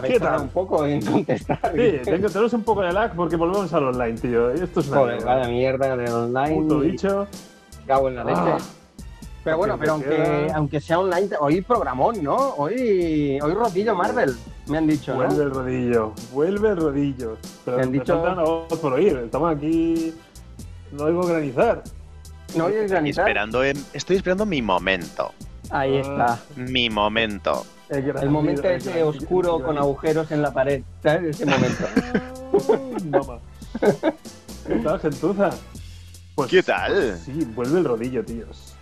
Habéis ¿Qué tardado tal? un poco en contestar. Sí, tengo- tenemos un poco de lag porque volvemos al online, tío. Y Esto es una Joder, mierda. vaya mierda de online. Puto bicho. Cago en la leche. Ah. pero bueno, pero aunque, aunque sea online, hoy programón, ¿no? Hoy, hoy rodillo Marvel, me han dicho, ¿no? Vuelve el rodillo. Vuelve el rodillo. Pero Me han me dicho- faltan voz por oír. Estamos aquí. No oigo granizar. No es granizar. Esperando en- estoy esperando mi momento. Ahí Ah. está. Mi momento. El, El momento el ese gran- oscuro el con gran- agujeros en la pared. ¿Sabes? Ese momento. Ay, Mamá. ¿Qué tal, gentuza? Pues, ¿Qué tal? pues sí, vuelve el rodillo, tíos.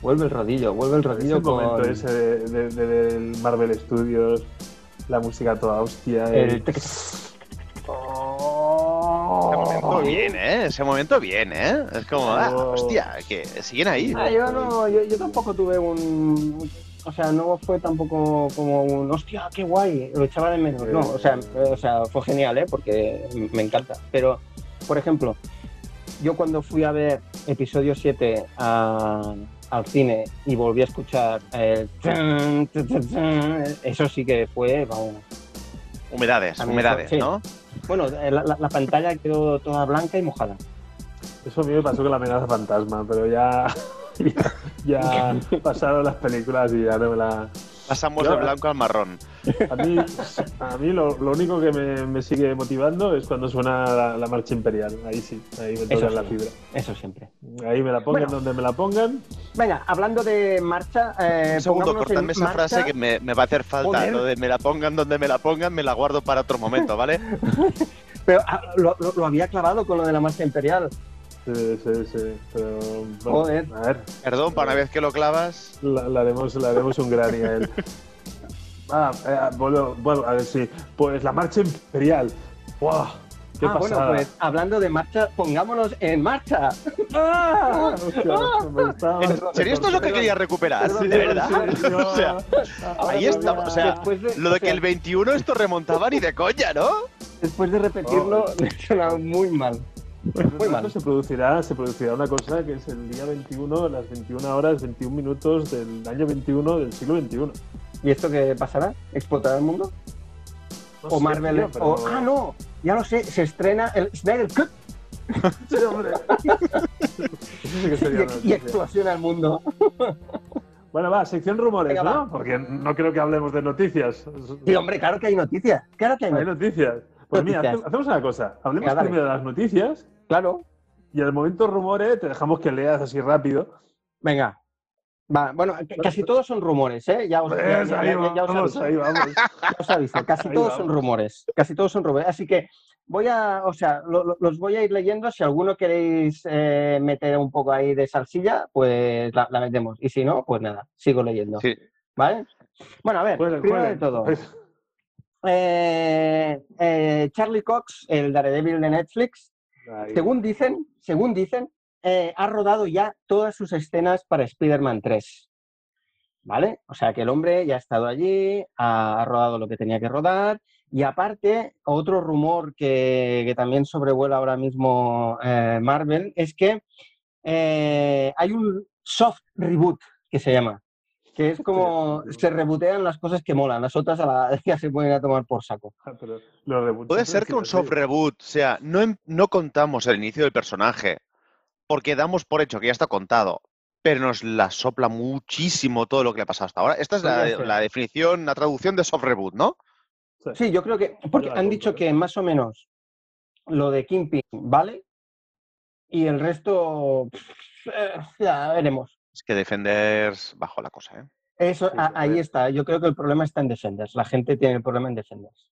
vuelve el rodillo, vuelve el Es rodillo el momento con ese de, de- de- del Marvel Studios, la música toda hostia. el... y- Ese momento viene, ¿eh? Ese momento viene, ¿eh? Es como, ah, Oh. hostia, que siguen ahí. Ah, yo, no, yo, yo tampoco tuve un. O sea, no fue tampoco como un. Hostia, qué guay. Lo echaba de menos. No, o sea, eh, o sea, fue genial, ¿eh? Porque me encanta. Pero, por ejemplo, yo cuando fui a ver episodio 7 a- al cine y volví a escuchar el. tun, tun, tun, tun, Eso sí que fue. Vamos. Humedades, humedades, sí. ¿no? Bueno, la, la- la pantalla quedó toda blanca y mojada. Eso a mí me pasó con la amenaza fantasma, pero ya, ya, ya pasaron las películas y ya no me la... Pasamos del blanco al marrón. A mí, a mí lo, lo único que me, me sigue motivando es cuando suena la, la marcha imperial. Ahí sí, ahí me tocan la sí. fibra. Eso siempre. Ahí me la pongan Bueno. donde me la pongan. Venga, hablando de marcha. Eh, Un segundo, cortadme esa marcha. frase que me, me va a hacer falta. Lo de me la pongan donde me la pongan, me la guardo para otro momento, ¿vale? Pero ah, lo, lo- lo había clavado con lo de la marcha imperial. Sí, sí, sí. Pero, bueno, Joder. A ver, Perdón, para una vez que lo clavas. la, la haremos, la haremos un granny a él. Ah, eh, vuelvo, a ver si. Pues la marcha imperial. ¡Wow! ¡Qué ah, bueno, pasada! pues hablando de marcha, pongámonos en marcha. ¡Ah! Hostia, me ¿En serio esto es lo que quería recuperar? Perdón, ¿De verdad? sí, no. O sea, ahí Ah, estamos, o sea, de, Lo de que sea, el 21 esto remontaba ni de coña, ¿no? después de repetirlo, me ha sonado muy mal. Muy mal. Se producirá, se producirá una cosa que es el día 21, las 21 horas, 21 minutos del año 21 del siglo 21. ¿Y esto qué pasará? ¿Explotará el mundo? No o sé, Marvel. tío, pero- o- ah, no, ya lo sé, se estrena el Snyder Cut Sí, hombre. Eso sí que y, y explosiona el mundo. Bueno, va, sección rumores, Venga, ¿no? va. Porque no creo que hablemos de noticias. Sí, hombre, claro que hay noticias. Claro que hay Hay noticias. Pues mira, Noticias. hace- hacemos una cosa. Hablemos Venga, primero de las noticias Claro. y al momento rumores te dejamos que leas así rápido. Venga. Va, bueno, casi todos son rumores, ¿eh? Ya os, Pues aviso. ahí vamos. Ya os aviso, casi Ahí todos vamos. son rumores. Casi todos son rumores. Así que voy a, o sea, lo- lo- los voy a ir leyendo. Si alguno queréis eh, meter un poco ahí de salsilla, pues la, la metemos. Y si no, pues nada, sigo leyendo. Sí. ¿Vale? Bueno, a ver, primero de todo, Pues, eh, eh, Charlie Cox, el Daredevil de Netflix, según dicen, según dicen, eh, ha rodado ya todas sus escenas para Spider-Man 3. ¿Vale? O sea que el hombre ya ha estado allí, ha, ha rodado lo que tenía que rodar. Y aparte, otro rumor que, que también sobrevuela ahora mismo eh, Marvel es que eh, hay un soft reboot que se llama. Que es como se rebotean las cosas que molan, las otras a la, ya se pueden a tomar por saco. Ah, pero los reboots Puede ser que un soft reboot, o sea, no, em- no contamos el inicio del personaje, porque damos por hecho que ya está contado, pero nos la sopla muchísimo todo lo que le ha pasado hasta ahora. Esta es la, la definición, la traducción de soft reboot, ¿no? Sí, yo creo que. Porque han dicho que más o menos lo de Kingpin vale y el resto. eh, ya veremos. Es que Defenders bajo la cosa, ¿eh? Eso, Sí, a- ahí está. Yo creo que el problema está en Defenders. La gente tiene el problema en Defenders.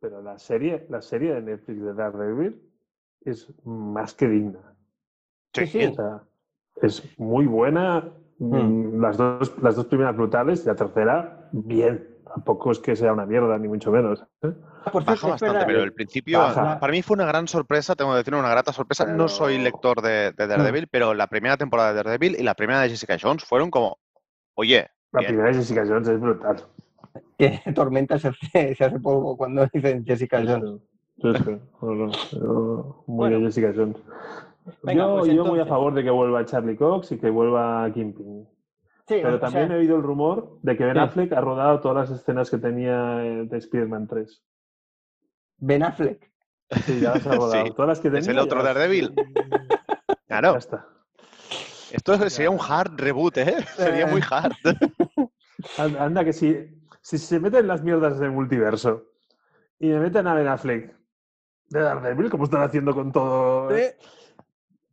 Pero la serie, la serie de Netflix de Daredevil es más que digna. Sí, sí. O sea, es muy buena. Hmm. mm, Las, dos, las dos primeras brutales y la tercera, bien. Tampoco es que sea una mierda, ni mucho menos. ¿eh? Ah, por Baja cierto, bastante, espera, pero el principio Baja. para mí fue una gran sorpresa, tengo que decir una grata sorpresa. No soy lector de, de Daredevil, pero la primera temporada de Daredevil y la primera de Jessica Jones fueron como, oye, La bien. primera de Jessica Jones es brutal. que Tormenta se hace, se hace polvo cuando dicen Jessica Jones. Yo muy Bueno. Jessica Jones. Venga, yo, pues yo muy a entonces- favor de que vuelva Charlie Cox y que vuelva Kingpin. Sí, Pero sea, también he oído el rumor de que Ben Sí. Affleck ha rodado todas las escenas que tenía eh, de Spider-Man 3. Ben Affleck. Sí, ya las ha rodado. Sí. Todas las que tenía. Es el ya otro las- Daredevil. Ya Claro, está. esto sería un hard reboot, ¿eh? Sería muy hard. An- Anda, que si, si se meten las mierdas del multiverso y me meten a Ben Affleck de Daredevil, como están haciendo con todo, Eh,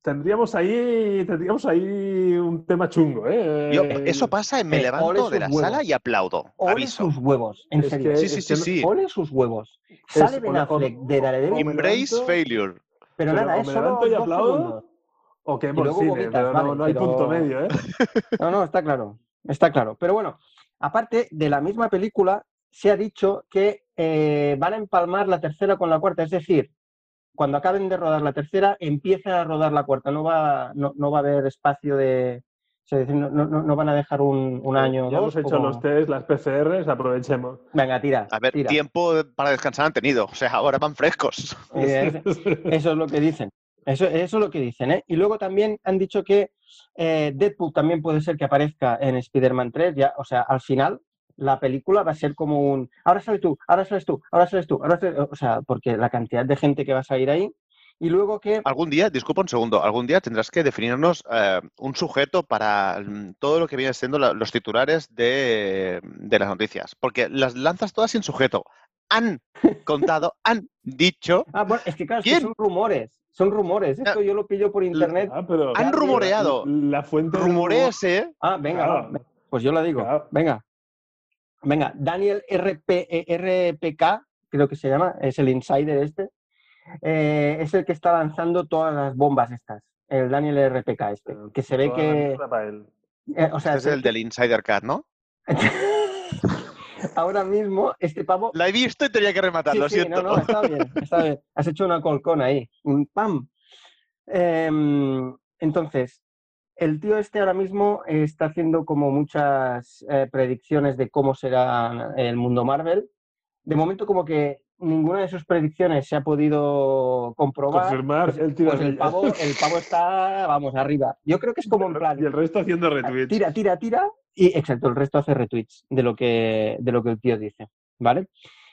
tendríamos ahí tendríamos ahí un tema chungo, ¿eh? Yo, eso pasa, me eh, levanto de la huevos. sala y aplaudo. ole Aviso. sus huevos, en Es serio. que- Sí, sí, sí, sí. Ole sus huevos. Sale Es Ben Affleck de me Embrace levanto- failure. pero pero nada, es me solo levanto y dos aplaudo, segundos. o que luego cine, vomitas, pero no, vale, no hay pero- punto medio, ¿eh? No, no, está claro, está claro. Pero bueno, aparte de la misma película, se ha dicho que eh, van a empalmar la tercera con la cuarta, es decir, cuando acaben de rodar la tercera, empieza a rodar la cuarta, no va, no, no va a haber espacio de... o sea, es decir, no, no- no van a dejar un, un año ya dos. hemos hecho como- los test, las PCRs, aprovechemos. Venga, tira. A ver, tira. tiempo para descansar han tenido. O sea, ahora van frescos. Eh, Eso es lo que dicen. Eso, eso es lo que dicen, ¿eh? Y luego también han dicho que eh, Deadpool también puede ser que aparezca en Spider-Man 3, ya, o sea, al final la película va a ser como un ahora sales tú, ahora sales tú, ahora sales tú, ahora sales-". o sea, porque la cantidad de gente que va a salir ahí y luego que Algún día, disculpa un segundo, algún día tendrás que definirnos eh, un sujeto para mm, todo lo que viene siendo la- los titulares de, de las noticias. Porque las lanzas todas sin sujeto. Han contado, han dicho, ah, bueno, es que claro, es que ¿Quién? son rumores, son rumores, esto yo lo pillo por internet. Ah, pero- Han rumoreado. La fuente del rumoreese, Ah, venga, Claro. pues yo la digo. Claro. Venga. Venga, Daniel RP, eh, RPK, creo que se llama, es el insider este. eh, es el que está lanzando todas las bombas estas. El Daniel RPK este. Que se ve Toda la que. eh, o sea, este es el del Insider Cat, ¿no? ahora mismo este pavo. La he visto y tenía que rematar, Sí, lo sí, siento. no, no, está bien, está bien. Has hecho una colcón ahí. Un pam. Em, entonces, el tío este ahora mismo está haciendo como muchas eh, predicciones de cómo será el mundo Marvel. De momento, como que ninguna de sus predicciones se ha podido comprobar. Confirmar pues, el pues el pavo, el pavo está, vamos, arriba. Yo creo que es como en plan, Y el resto haciendo retweets. tira, tira, tira, y exacto, el resto hace retweets de lo que, de lo que el tío dice, ¿vale?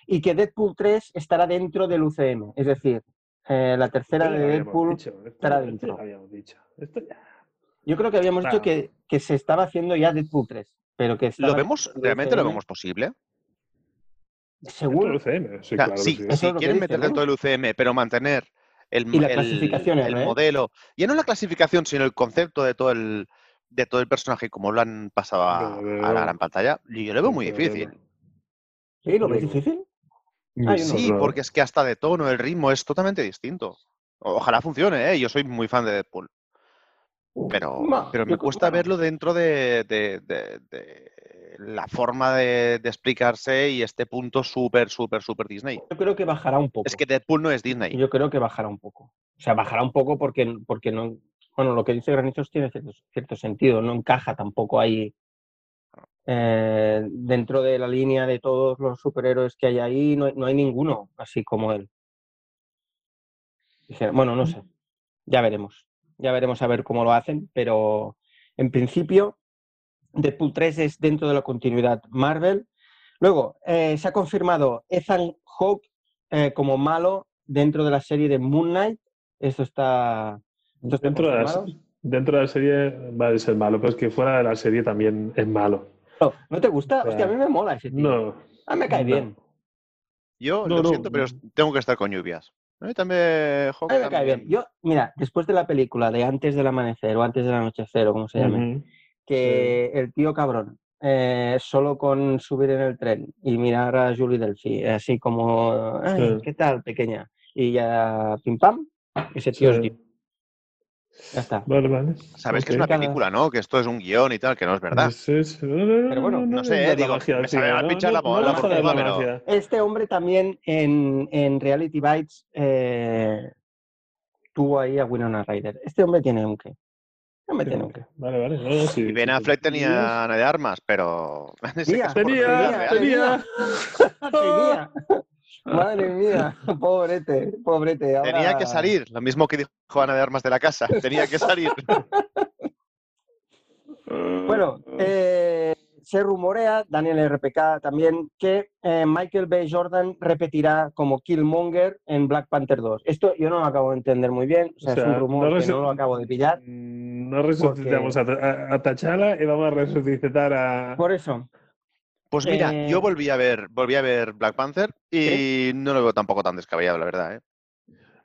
Y que Deadpool 3 estará dentro del UCM, es decir, eh, la tercera de Deadpool, dicho, estará dentro. lo habíamos dicho. Esto ya- yo creo que habíamos dicho que, que se estaba haciendo ya Deadpool 3, pero que ¿Lo vemos? ¿Realmente lo vemos posible? Seguro. UCM, sí, claro sí, si quieren meter ¿no? dentro del UCM, pero mantener el, Y la el- clasificación el ¿eh? modelo, ya no la clasificación, sino el concepto de todo el de todo el personaje, como lo han pasado a, la gran pantalla, yo lo veo muy difícil. ¿Sí? ¿Lo ves difícil? Ah. Sí, no. porque es que hasta de tono, el ritmo es totalmente distinto. Ojalá funcione, ¿eh? Yo soy muy fan de Deadpool. Pero, pero me cuesta verlo dentro de, de- de- de la forma de, explicarse y este punto súper, súper, súper Disney. Yo creo que bajará un poco. Es que Deadpool no es Disney. Yo creo que bajará un poco. O sea, bajará un poco porque, porque no. Bueno, lo que dice Granizos tiene cierto, cierto sentido, no encaja tampoco ahí. eh, dentro de la línea de todos los superhéroes que hay ahí, no, hay- no hay ninguno así como él. Dije, bueno, no sé. Ya veremos. Ya veremos a ver cómo lo hacen, pero en principio, Deadpool 3 es dentro de la continuidad Marvel. Luego, eh, se ha confirmado Ethan Hawke eh, como malo dentro de la serie de Moon Knight. Esto está, esto está Dentro de, la, dentro de la serie va a ser malo, pero es que fuera de la serie también es malo. No, ¿no te gusta? O sea, Hostia, a mí me mola ese tío. No. A mí me cae no. bien. Yo No, lo no. siento, pero tengo que estar con lluvias. A mí también. A mí me cae bien. Yo, mira, después de la película de Antes del Amanecer o Antes del Anochecer, o como se llame, Ujú. que el tío cabrón, eh, solo con subir en el tren y mirar a Julie Delphi, así como, "Ay, Sí. ¿qué tal, pequeña? Y ya, pim pam, ese tío es Sí. Dios. Ya está. Vale, vale. Sabes que es una película, ¿no? Que esto es un guion y tal, que no es verdad. Sí, sí. No, no, no, Pero bueno, no es sé, la digo, magia me sabe mal no, pinchar la no, mo- no la me jodas portada, la pero- magia. Este hombre también en, en Reality Bites eh, tuvo ahí a Winona Ryder. Este hombre tiene un qué. Hombre tiene un qué. Vale, vale. No, no, sí, Y Ben Affleck sí. tenía de Armas, pero. Tenía, tenía. Tenía. Madre mía, pobrete, pobrete. Ahora... Tenía que salir, lo mismo que dijo Ana de Armas de la casa. Tenía que salir. Bueno, eh, se rumorea, Daniel RPK también, que eh, Michael B. Jordan repetirá como Killmonger en Black Panther 2. Esto yo no lo acabo de entender muy bien, o sea, O sea, es un rumor no que no lo acabo de pillar. No resucitamos a, a, a T'Challa y vamos a resucitar a. Por eso, Pues mira, Eh, yo volví a ver, volví a ver Black Panther y no lo veo tampoco tan descabellado, la verdad, ¿eh?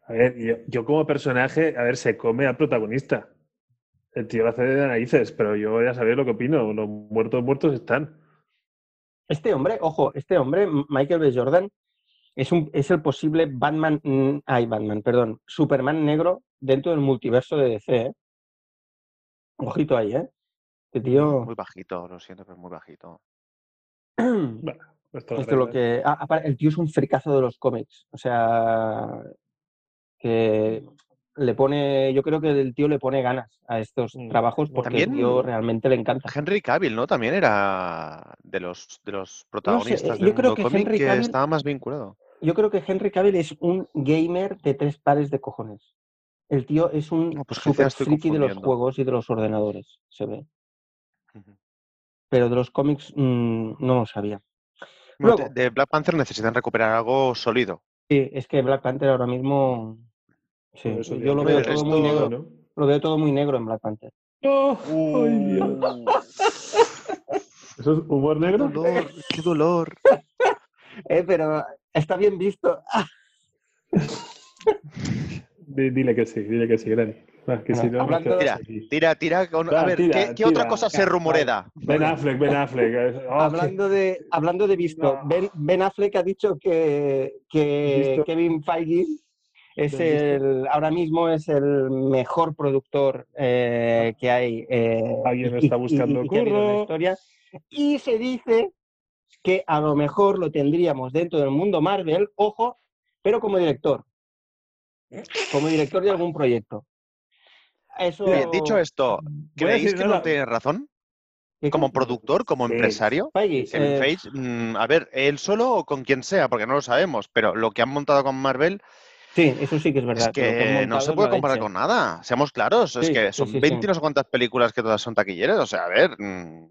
A ver, yo, yo como personaje, a ver, se come al protagonista. El tío lo hace de narices, pero yo ya sabéis lo que opino. Los muertos muertos están. este hombre, ojo, este hombre, Michael B. Jordan, es, un, es el posible Batman, mm, ay, Batman, perdón, Superman negro dentro del multiverso de DC, ¿eh? Ojito ahí, ¿eh? Este tío... Muy bajito, lo siento, pero muy bajito. Bueno, esto Esto es lo que. ah, el tío es un fricazo de los cómics. O sea, que le pone. Yo creo que el tío le pone ganas a estos Mm. trabajos porque También- el tío realmente le encanta. Henry Cavill, ¿no? También era de los, de los protagonistas yo del creo mundo que cómic Henry que Cavill- estaba más vinculado. Yo creo que Henry Cavill es un gamer de tres pares de cojones. El tío es un No, pues super friki de los juegos y de los ordenadores, se ve. Pero de los cómics mm, no lo sabía. Luego- de, de Black Panther necesitan recuperar algo sólido. Sí, es que Black Panther ahora mismo. Sí, eso yo lo veo todo muy negro. ¿no? Lo veo todo muy negro en Black Panther. ¡Oh! ¡Ay, Dios! ¿Eso es humor ¡Qué negro? dolor! ¡Qué dolor! Eh, pero está bien visto. Di- dile que sí, dile que sí, Granny. Que si no, hablando- Tira. Tira, tira. con- Va, a ver, tira, ¿qué, qué otra tira. cosa se Vale. rumoreda? Ben Affleck, Ben Affleck. oh, hablando, de, hablando de visto, No. ben, Ben Affleck ha dicho que, que. Kevin Feige es el, ahora mismo es el mejor productor eh, que hay. eh, Alguien y- está y- buscando y que ha habido en la historia. Y se dice que a lo mejor lo tendríamos dentro del mundo Marvel, ojo, pero como director. Como director de algún proyecto. Eso, Oye, dicho esto, a ¿creéis que no tiene razón? ¿qué- Como productor, como Sí. empresario. Feige, Kevin eh, Feige, mm, a ver, él solo o con quien sea, porque no lo sabemos, pero lo que han montado con Marvel Sí, eso sí que es verdad. es que no se puede comparar con nada, seamos claros, es que son sí, sí. 20 y no sé cuántas películas que todas son taquilleras, o sea, a ver, mm,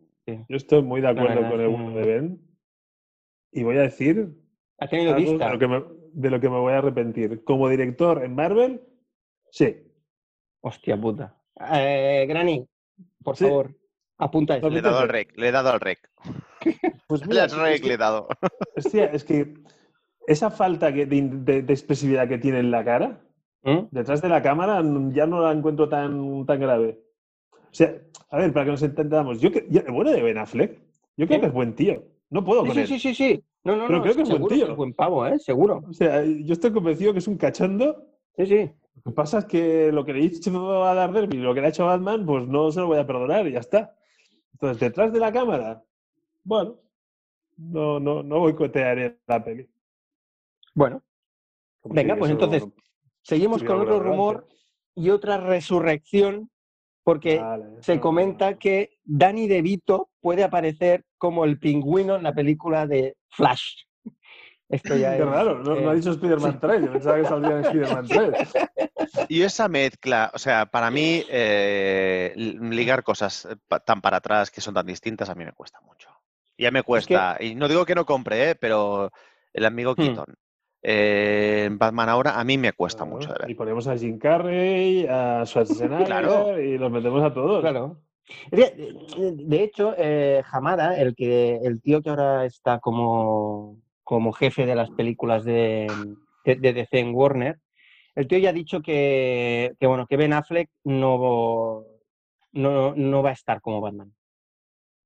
Yo estoy muy de acuerdo verdad con el bueno de Ben. Y voy a decir Ha tenido algo vista. de lo, que me, de lo que me voy a arrepentir. Como director en Marvel, sí. Hostia puta. Eh, Granny, por Sí. favor, apunta eso. le he dado al rec, le he dado al rec. Pues mira, rec, le he dado. hostia, es que esa falta que- de, de- de expresividad que tiene en la cara, ¿Mm? detrás de la cámara, ya no la encuentro tan, tan grave. O sea, a ver, para que nos entendamos, yo, que- yo- bueno de Ben Affleck, yo creo ¿Sí? que es buen tío. No puedo Sí, con sí, él. sí, sí, sí. No, no, Pero no, creo que es buen tío. es buen pavo, ¿eh? Seguro. O sea, yo estoy convencido que es un cachondo. Sí, sí. Lo que pasa es que lo que le he dicho a Daredevil y lo que le ha hecho a Batman, pues no se lo voy a perdonar y ya está. Entonces, detrás de la cámara, bueno, no, no, no boicotearé la peli. Bueno, Venga, pues entonces, seguimos con otro rumor y otra resurrección, porque Vale, se comenta que Danny DeVito puede aparecer como el pingüino en la película de Flash. Esto ya Qué es, raro, no, no ha dicho Spider-Man 3, yo pensaba que saldría en Spider-Man 3. Y esa mezcla, o sea, para mí, eh, li- ligar cosas eh, tan para atrás que son tan distintas, a mí me cuesta mucho. Ya me cuesta. Y no digo que no compre, ¿eh? pero el amigo Hmm. Keaton. eh, Batman ahora, a mí me cuesta Claro, mucho de ver. Y ponemos a Jim Carrey, a Schwarzenegger Claro. y los metemos a todos. Claro. De de hecho, eh, Hamada, el que el tío que ahora está como, como jefe de las películas de, DC en Warner, el tío ya ha dicho que, que, bueno, que Ben Affleck no, no, no va a estar como Batman.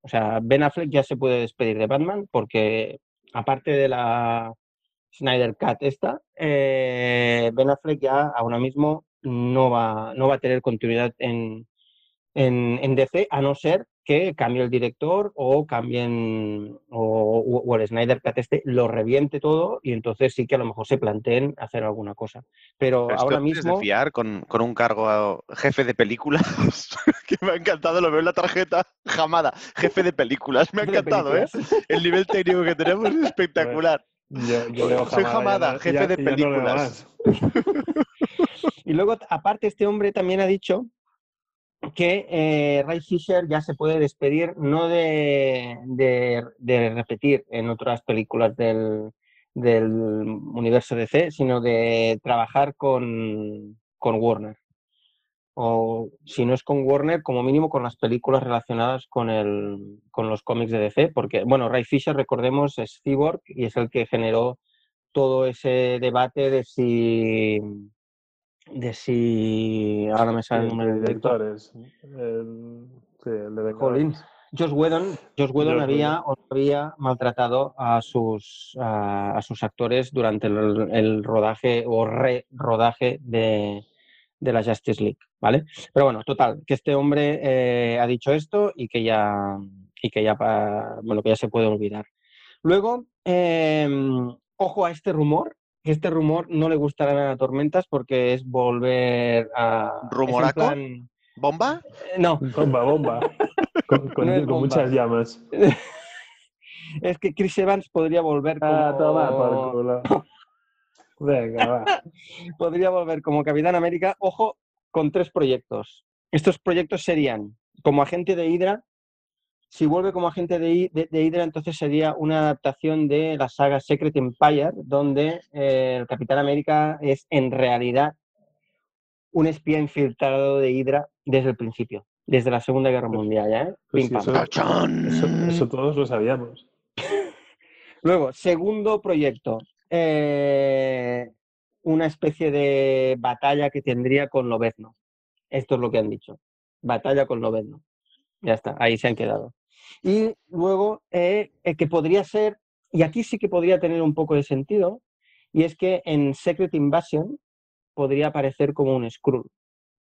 O sea, Ben Affleck ya se puede despedir de Batman porque, aparte de la Snyder Cut esta, eh, Ben Affleck ya ahora mismo no va, no va a tener continuidad en, en, en DC, a no ser que cambie el director o cambien o, o el Snyder Cut este lo reviente todo y entonces sí que a lo mejor se planteen hacer alguna cosa. Pero, ahora mismo de fiar con, con un cargo a jefe de películas que me ha encantado, lo veo en la tarjeta, jamada, jefe de películas, me ha encantado, ¿eh? El nivel técnico que tenemos es espectacular. Yo, yo leo Soy ya no- jefe ya- de ya no leo películas. Y luego, aparte, este hombre también ha dicho que eh, Ray Fisher ya se puede despedir, no de, de- repetir en otras películas del, del universo DC, sino de trabajar con, con Warner. O si no es con Warner, como mínimo con las películas relacionadas con, el, con los cómics de DC, porque, bueno, Ray Fisher, recordemos, es Cyborg y es el que generó todo ese debate de si de si ahora me sale el del director directores. El, sí, el de. Jolín. Josh Whedon, Josh Whedon había, o había maltratado a sus, a, a sus actores durante el, el rodaje o re-rodaje de, de la Justice League, ¿vale? Pero bueno, total, que este hombre eh, ha dicho esto y que ya, y que ya, bueno, que ya se puede olvidar. Luego, eh, ojo a este rumor, este rumor no le gustará nada a Tormentas porque es volver a... ¿Rumoraco? plan- ¿Bomba? eh, no, Bomba, bomba. Con, con- No es con bomba. muchas llamas. Es que Chris Evans podría volver como, Ah, toma por culo. Venga, va. podría volver como Capitán América, ojo, con tres proyectos. Estos proyectos serían como agente de Hydra. Si vuelve como agente de, de- de Hydra, entonces sería una adaptación de la saga Secret Empire, donde eh, el Capitán América es en realidad un espía infiltrado de Hydra desde el principio, desde la Segunda Guerra Mundial. ¿ya, eh? Pues eso todos lo sabíamos. Luego, segundo proyecto, eh, una especie de batalla que tendría con Lobezno. Esto es lo que han dicho. Batalla con Lobezno. Ya está, ahí se han quedado. Y luego, eh, eh, que podría ser, y aquí sí que podría tener un poco de sentido, y es que en Secret Invasion podría aparecer como un Skrull.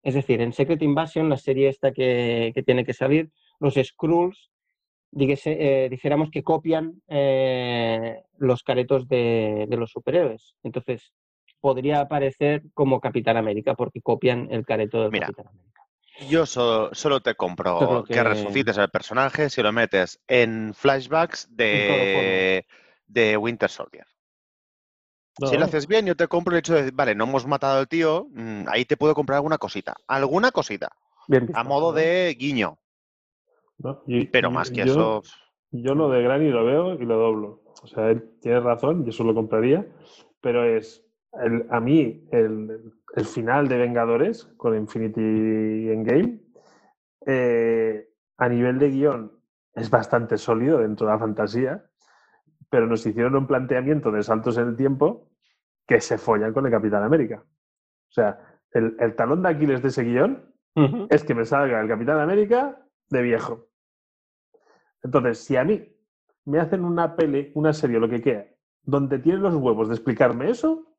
Es decir, en Secret Invasion, la serie esta que, que tiene que salir, los Skrulls eh, dijéramos que copian eh, los caretos de, de los superhéroes. Entonces, podría aparecer como Capitán América, porque copian el careto del Mira, Capitán América. Yo so- solo te compro que... que- resucites al personaje si lo metes en flashbacks de, de Winter Soldier. Si lo haces bien, yo te compro el hecho de, vale, no hemos matado al tío, mm, ahí te puedo comprar alguna cosita. Alguna cosita. Bien visto. A modo de guiño. no, y- Pero más que yo- eso. Yo lo de Granny lo veo y lo doblo. O sea, él tiene razón, yo eso lo compraría, pero es el- a mí el, el final de Vengadores con Infinity Endgame, eh, a nivel de guion es bastante sólido dentro de la fantasía, pero nos hicieron un planteamiento de saltos en el tiempo que se follan con el Capitán América. O sea, el, el talón de Aquiles de ese guion es que me salga el Capitán América de viejo. Entonces, si a mí me hacen una peli, una serie, lo que quiera, donde tienen los huevos de explicarme eso,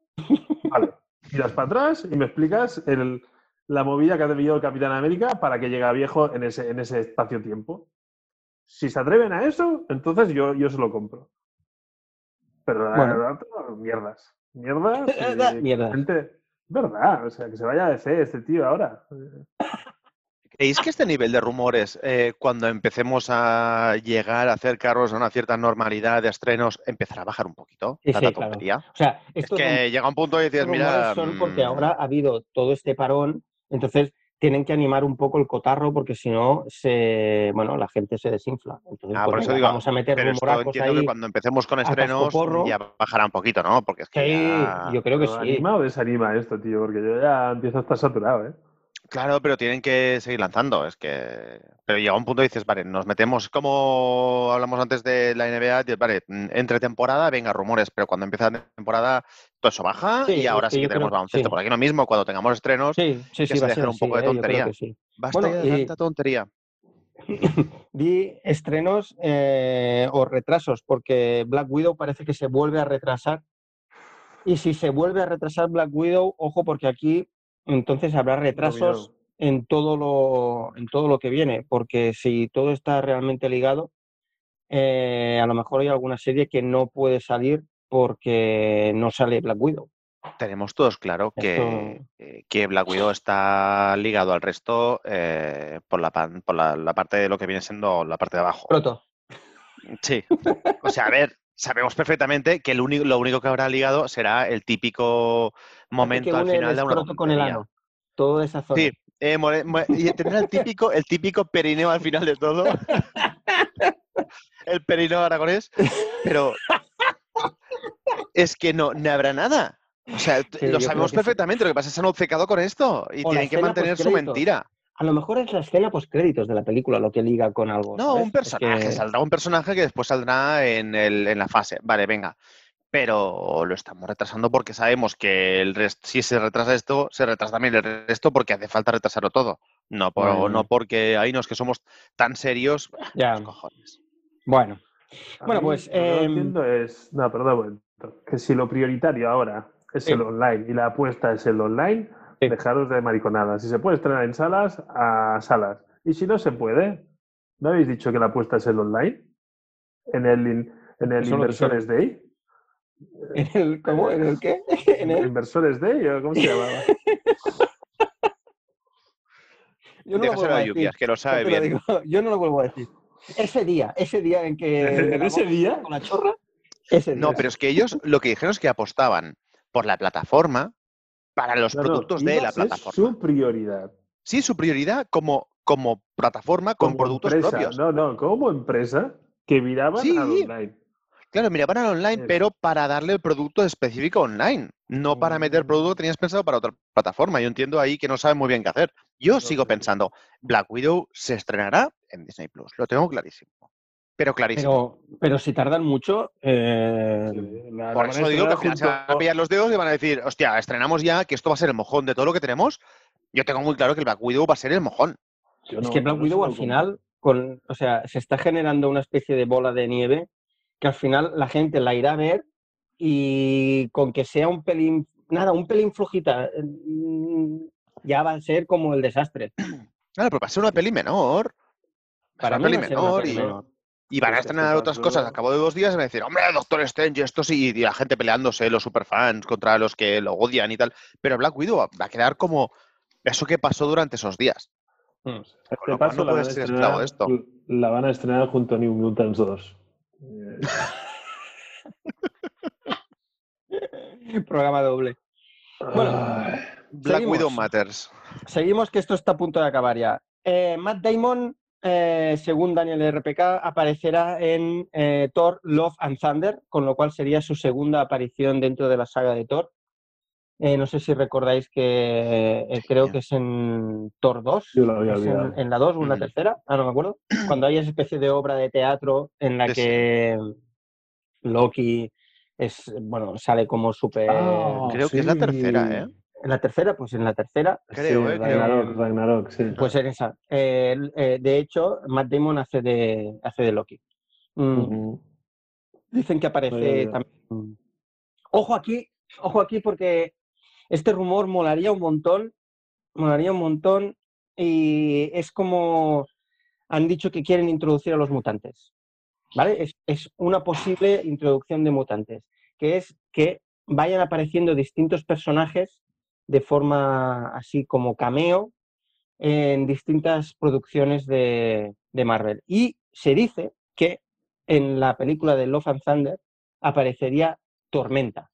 vale, tiras para atrás y me explicas el- la movida que ha debido el Capitán América para que llegue a viejo en ese, en ese espacio-tiempo. Si se atreven a eso, entonces yo, yo se lo compro. Pero la Bueno. verdad, mierdas. Mierdas. Mierdas. gente- verdad, o sea, que se vaya a DC este tío ahora. ¿Creéis que este nivel de rumores, eh, cuando empecemos a llegar a acercarnos a una cierta normalidad de estrenos, empezará a bajar un poquito? Sí, sí, claro. O sea, Es que llega un punto y dices, mira. son porque mm, ahora ha habido todo este parón, entonces tienen que animar un poco el cotarro porque si no, se, bueno, la gente se desinfla. Entonces, Ah, pues por eso venga, digo, vamos a meter Pero esto entiendo que ahí. cuando empecemos con estrenos ya bajará un poquito, ¿no? Porque es que Sí, ya- yo creo que Pero sí. ¿Anima o desanima esto, tío? Porque yo ya empiezo a estar saturado, ¿eh? Claro, pero tienen que seguir lanzando. Es que. Pero llega un punto y dices, vale, nos metemos como hablamos antes de la NBA, vale, mm, entre temporada, venga, rumores, pero cuando empieza la temporada, todo eso baja Sí, y ahora sí, que yo creo- tenemos baloncesto. sí. Por aquí lo mismo, cuando tengamos estrenos, Sí, que se dejen un poco de ¿eh? Tontería. sí. basta Bueno, de y- tanta tontería. Vi estrenos eh, o retrasos, porque Black Widow parece que se vuelve a retrasar. Y si se vuelve a retrasar Black Widow, ojo, porque aquí entonces habrá retrasos en todo lo, en todo lo que viene, porque si todo está realmente ligado, eh, a lo mejor hay alguna serie que no puede salir porque no sale Black Widow. Tenemos todos claro que, eh, que Black Widow está ligado al resto eh, por, la, pan- por la, la parte de lo que viene siendo la parte de abajo. Sí. O sea, a ver, sabemos perfectamente que el único, lo único que habrá ligado será el típico momento que al el final de una con el ano. Toda esa zona. Sí, eh, more- y tendrá el típico, el típico perineo al final de todo. el perineo aragonés. Pero es que no, no habrá nada. O sea, Sí, lo sabemos sí. perfectamente. Lo que pasa es que se han obcecado con esto y O tienen que mantener su mentira. A lo mejor es la escena postcréditos de la película lo que liga con algo. No, ¿sabes? un Es personaje. que- Saldrá un personaje que después saldrá en, el- en la fase. Vale, venga. Pero lo estamos retrasando porque sabemos que el resto, si se retrasa esto, se retrasa también el resto porque hace falta retrasarlo todo. No, por, no porque ahí nos que somos tan serios. Ya. Cojones. Bueno, A Bueno, mí pues, Lo que no em, entiendo es. No, perdón. Que si lo prioritario ahora es Sí. el online y la apuesta es el online. Dejaros de mariconadas. Si se puede estrenar en salas, a salas. Y si no se puede, ¿no habéis dicho que la apuesta es el online? En el, in- en el Eso Inversores Day. ¿en el, ¿cómo? ¿En el qué? ¿En el? ¿Inversores Day cómo se llamaba? Yo no lo a a decir. Lluvias, que lo sabe lo bien. digo, Yo no lo vuelvo a decir. Ese día, ese día en que... ¿En ese día? Con la chorra, ese día. No, pero es que ellos lo que dijeron es que apostaban por la plataforma para los No, no, productos de la plataforma. Su prioridad. Sí, su prioridad como, como plataforma con como productos empresa. propios. No, no, como empresa que miraban Sí. al online. Claro, miraban al online, pero para darle el producto específico online, no para meter Mm. producto que tenías pensado para otra plataforma. Yo entiendo ahí que no saben muy bien qué hacer. Yo No sigo pensando, Black Widow se estrenará en Disney Plus, lo tengo clarísimo. Pero clarísimo. Pero, pero si tardan mucho, eh, La- Por eso digo que final se van a junto- pillar los dedos y van a decir, hostia, estrenamos ya, que esto va a ser el mojón de todo lo que tenemos. Yo tengo muy claro que el Black Widow va a ser el mojón. Yo es no- que Black no Widow al final, con, o sea, se está generando una especie de bola de nieve que al final la gente la irá a ver y con que sea un pelín, nada, un pelín flojita, mm, ya va a ser como el desastre. Claro, pero va a ser una peli menor. Para una mí peli va a ser una menor peli y, menor. Y van a es que estrenar otras cosas. Al cabo de dos días y van a decir, hombre, Doctor Strange, esto sí, y la gente peleándose, los superfans contra los que lo odian y tal. Pero Black Widow va a quedar como eso que pasó durante esos días. Mm. Este paso no la, van a ser esclavo de estrenar, esto. la van a estrenar junto a New Mutants 2. Eh, Programa doble. Bueno, Black Seguimos. Widow Matters. Seguimos que esto está a punto de acabar ya. Eh, Matt Damon, eh, según Daniel RPK, aparecerá en eh, Thor Love and Thunder, con lo cual sería su segunda aparición dentro de la saga de Thor. Eh, no sé si recordáis que eh, creo que es en Thor 2, Yo lo había es en, olvidado. en la 2 o en la Mm. tercera, ah, no me acuerdo, cuando hay esa especie de obra de teatro en la que Loki es, bueno, sale como súper... Ah, creo que es la tercera, ¿eh? En la tercera, pues en la tercera, Creo, sí, eh, creo. Ragnarok, Ragnarok, sí. pues en esa. Eh, eh, de hecho, Matt Damon hace de, hace de Loki. Mm. Dicen que aparece también. Ojo aquí, ojo aquí, porque este rumor molaría un montón. Molaría un montón. Y es como han dicho que quieren introducir a los mutantes. ¿Vale? Es, es una posible introducción de mutantes. Que es que vayan apareciendo distintos personajes de forma así como cameo en distintas producciones de, de Marvel. Y se dice que en la película de Love and Thunder aparecería Tormenta.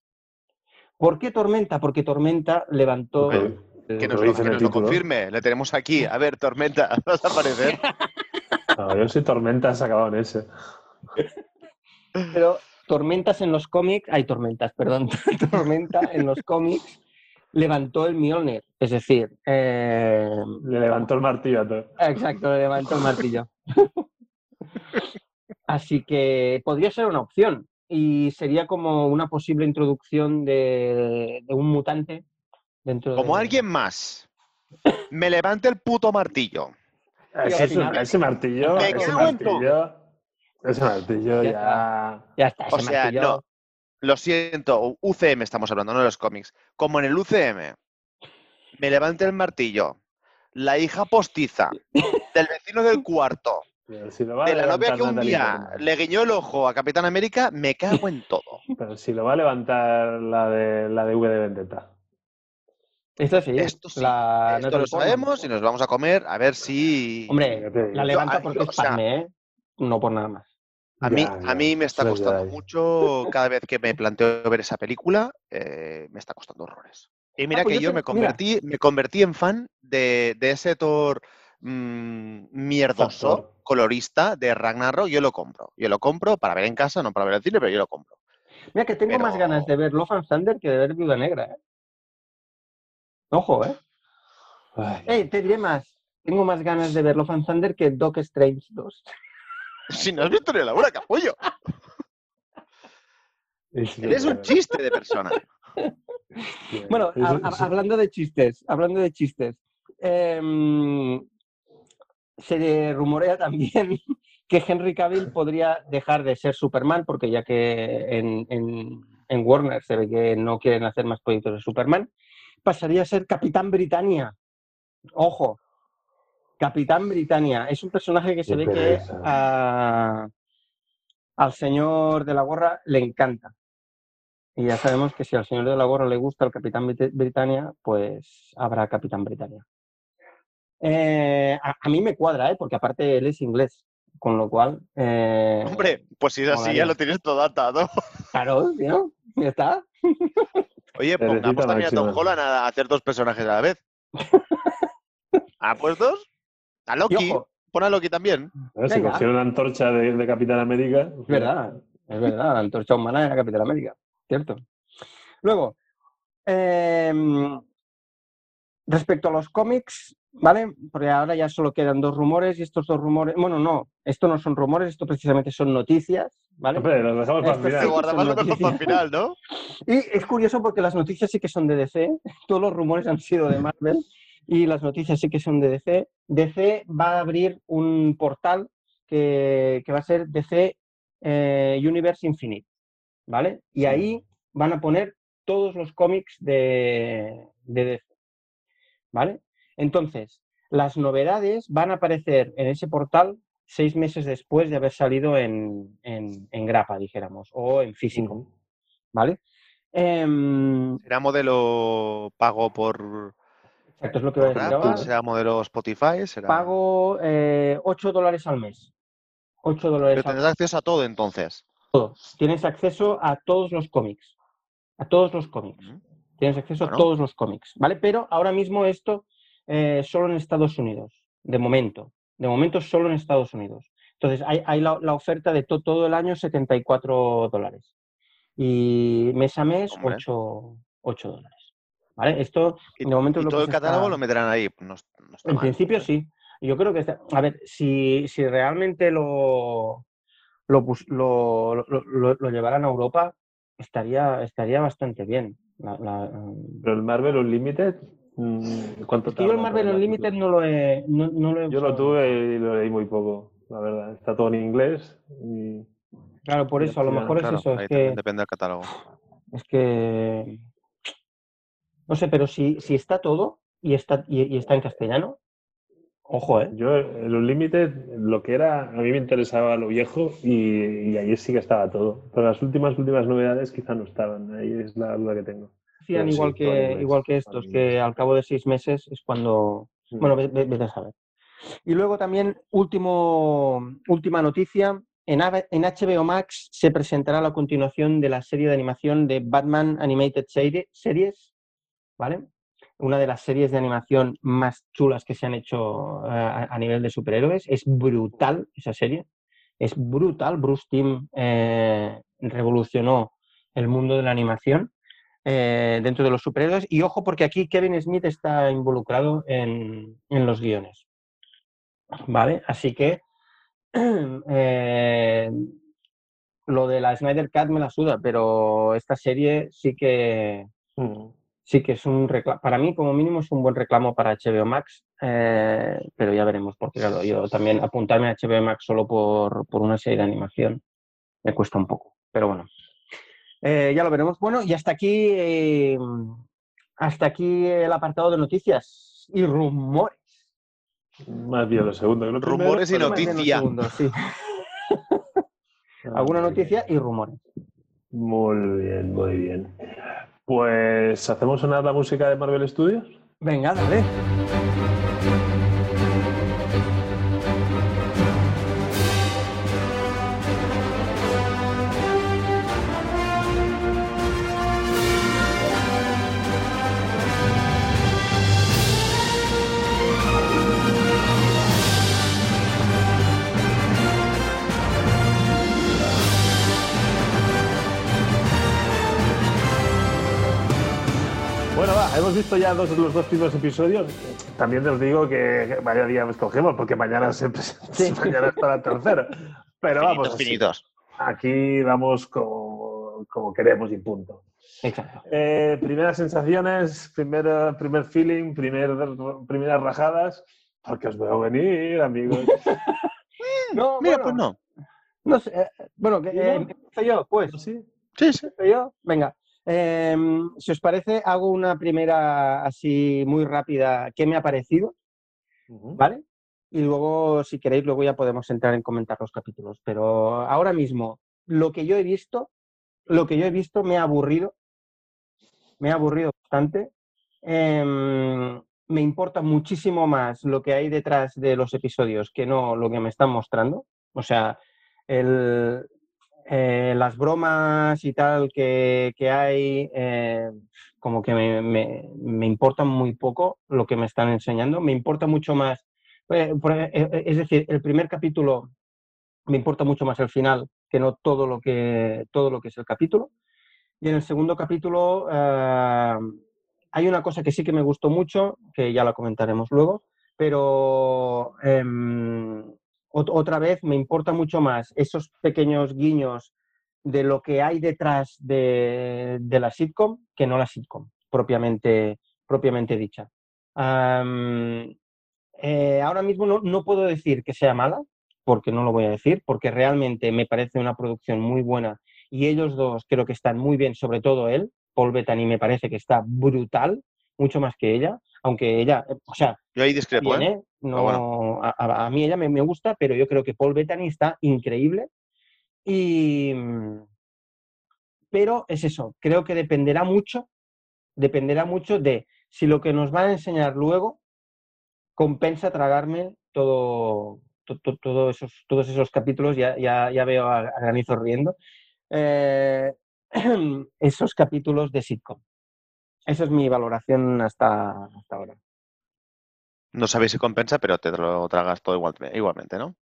¿Por qué Tormenta? Porque Tormenta levantó... Que nos, lo, dice que en el nos lo confirme. Le tenemos aquí. A ver, Tormenta, ¿vas a aparecer? No, yo soy Tormenta sacado en ese. Pero tormentas en los cómics, hay tormentas, perdón, tormenta en los cómics levantó el Mjolnir. Es decir, eh, Le levantó el martillo a todo. exacto, le levantó el martillo. Así que podría ser una opción y sería como una posible introducción de, de un mutante dentro Como de... alguien más me levante el puto martillo. Ese, al final- ese martillo, Me ese martillo, ese martillo Ya ya... Ya está, ese O sea, martillo- no. Lo siento, UCM estamos hablando, no de los cómics. Como en el UCM me levante el martillo, la hija postiza del vecino del cuarto, Pero si lo va a de la novia que un Natalie día Portman. le guiñó el ojo a Capitán América, me cago en todo. Pero si lo va a levantar la de, la de V de Vendetta. Esto sí, Esto sí, la Esto lo sabemos y nos vamos a comer a ver si... Hombre, la levanta porque yo, es o sea, Padme, ¿eh? No por nada más. A mí, Ya, a mí me está costando mucho, cada vez que me planteo ver esa película, eh, me está costando horrores. Y mira pues que yo te- me mira. convertí, me convertí en fan de, de ese Thor mm, mierdoso, colorista de Ragnarok, yo lo compro. Yo lo compro para ver en casa, no para ver en cine, pero yo lo compro. Mira que tengo más ganas de ver Love and Thunder que de ver Viuda Negra, ¿eh? Ojo, ¿eh? Ay, Eh, te diré más. Tengo más ganas de ver Love and Thunder que Doc Strange 2. Si no has visto ni la hora, capullo. es- Eres un chiste de persona. Bueno, a- a- hablando de chistes, hablando de chistes. em, se rumorea también que Henry Cavill podría dejar de ser Superman, porque ya que en, en- en Warner se ve que no quieren hacer más proyectos de Superman, pasaría a ser Capitán Britannia. Ojo, Capitán Britannia. Es un personaje que se Qué ve que a- al señor de la gorra le encanta. Y ya sabemos que si al señor de la gorra le gusta el Capitán Brit- Britannia, pues habrá Capitán Britannia. Eh, a, a mí me cuadra, ¿eh? porque aparte él es inglés, con lo cual... eh, Hombre, pues si es así, ya lo tienes todo atado. Claro, tío, ya está. Oye, pongamos también a Tom. Holland a hacer dos personajes a la vez. ¿Ah, pues dos? A Loki. Pon a Loki también. A ver, si Venga. cogieron la antorcha de, de Capitán América. Es verdad, es verdad, la antorcha humana era Capitán América, cierto. Luego, em, respecto a los cómics, ¿vale? Porque ahora ya solo quedan dos rumores y estos dos rumores, bueno, no, esto no son rumores, esto precisamente son noticias, ¿vale? Hombre, los dejamos para el final. guardamos lo son mejor para el noticias. final, ¿no? Y es curioso porque las noticias sí que son de DC, todos los rumores han sido de Marvel y las noticias sí que son de DC. DC va a abrir un portal que, que va a ser DC eh, Universe Infinite, ¿vale? Y ahí van a poner todos los cómics de, de DC, ¿vale? Entonces, las novedades van a aparecer en ese portal seis meses después de haber salido en, en, en grapa, dijéramos, o en físico. ¿vale? Em, ¿Será modelo pago por exacto, es lo que voy a decir ahora. ¿Será modelo Spotify? ¿Será... Pago eh, 8 dólares al mes. 8 dólares Pero al tendrás acceso a todo entonces. todo. Tienes acceso a todos los cómics. A todos los cómics. Tienes acceso Bueno. a todos los cómics, ¿vale? Pero ahora mismo esto eh, solo en Estados Unidos, de momento. De momento solo en Estados Unidos. Entonces hay, hay la, la oferta de to- todo el año 74 dólares. Y mes a mes Hombre. 8, 8 dólares. ¿Vale? Esto de momento y es lo todo que el catálogo está- lo meterán ahí. No, es- no está En mal. principio sí. Yo creo que, está- a ver, si, si realmente lo, lo, lo, lo- lo- lo llevaran a Europa, estaría, estaría bastante bien. La- la- Pero el Marvel Unlimited, mm, ¿cuánto es que yo el Marvel Unlimited no lo he, no, no lo he Yo lo tuve y lo leí muy poco, la verdad. Está todo en inglés y Claro, por eso, a lo mejor Claro, es eso. Es que, depende del catálogo. es que. No sé, pero si, si está todo y está, y, y está en castellano, ojo, ¿eh? yo el Unlimited, lo que era, a mí me interesaba lo viejo y, y ahí sí que estaba todo. Pero las últimas, últimas novedades quizá no estaban. Ahí es la duda que tengo. Hacían sí, igual, que, igual que estos, que al cabo de seis meses es cuando, Mm. Bueno, ve- ve- vete a saber. Y luego también, último, última noticia, en, en HBO Max se presentará la continuación de la serie de animación de Batman Animated Serie- Series, ¿vale? Una de las series de animación más chulas que se han hecho eh, a, nivel de superhéroes. Es brutal esa serie. Es brutal. Bruce Timm eh, revolucionó el mundo de la animación. eh, dentro de los superhéroes. Y ojo, porque aquí Kevin Smith está involucrado en, en los guiones. ¿Vale? Así que eh, lo de la Snyder Cut me la suda, pero esta serie sí que Mm. Sí que es un reclamo, para mí como mínimo es un buen reclamo para HBO Max, eh, pero ya veremos, porque claro, yo también apuntarme a HBO Max solo por, por una serie de animación me cuesta un poco, pero bueno, Eh, ya lo veremos. Bueno, y hasta aquí, eh, hasta aquí el apartado de noticias y rumores. Más bien lo segundo. que lo primero, Rumores y pero- Más bien los noticia. segundos, sí. Alguna noticia y rumores. Muy bien, muy bien. Pues hacemos sonar la música de Marvel Studios. Venga, dale. Visto ya dos, los dos primeros episodios. También os digo que vaya día nos cogemos, porque mañana se presenta, Sí. mañana está la tercera. Pero vamos, Finitos, así. finitos. aquí vamos como, como queremos y punto. Exacto. Eh, primeras sensaciones, primera, primer feeling, primer, primeras rajadas, porque os veo venir, amigos. No, Mira, bueno, pues no. no sé, eh, bueno, que, eh, yo, pues. ¿Sí? Sí, sí. ¿Empiezo yo? Venga. Em, si os parece, hago una primera así muy rápida. ¿Qué me ha parecido? ¿Vale? Y luego, si queréis, luego ya podemos entrar en comentar los capítulos. Pero ahora mismo, lo que yo he visto, lo que yo he visto me ha aburrido. Me ha aburrido bastante. Em, me importa muchísimo más lo que hay detrás de los episodios que no lo que me están mostrando. O sea, el, eh, las bromas y tal que, que hay, eh, como que me, me, me importan muy poco lo que me están enseñando. Me importa mucho más, eh, eh, eh, es decir, el primer capítulo me importa mucho más el final que no todo lo que, todo lo que es el capítulo. Y en el segundo capítulo hay una cosa que sí que me gustó mucho, que ya la comentaremos luego, pero em, otra vez me importa mucho más esos pequeños guiños de lo que hay detrás de, de la sitcom que no la sitcom propiamente, propiamente dicha. Eh, ahora mismo no, no puedo decir que sea mala, porque no lo voy a decir, porque realmente me parece una producción muy buena y ellos dos creo que están muy bien, sobre todo él, Paul Bettany me parece que está brutal, mucho más que ella, aunque ella, eh, o sea, Yo ahí discrepo, bien, ¿eh? ¿eh? No, a, a- a mí ella me, me gusta, pero yo creo que Paul Bettany está increíble. Y, mm, pero es eso, creo que dependerá mucho, dependerá mucho de si lo que nos va a enseñar luego compensa tragarme todo, to- to- todo esos, todos esos capítulos, ya, ya, ya veo a, a Granizo riendo, eh, esos capítulos de sitcom. Esa es mi valoración hasta, hasta ahora. No sabéis si compensa, pero te lo tragas todo igual, igualmente, ¿no?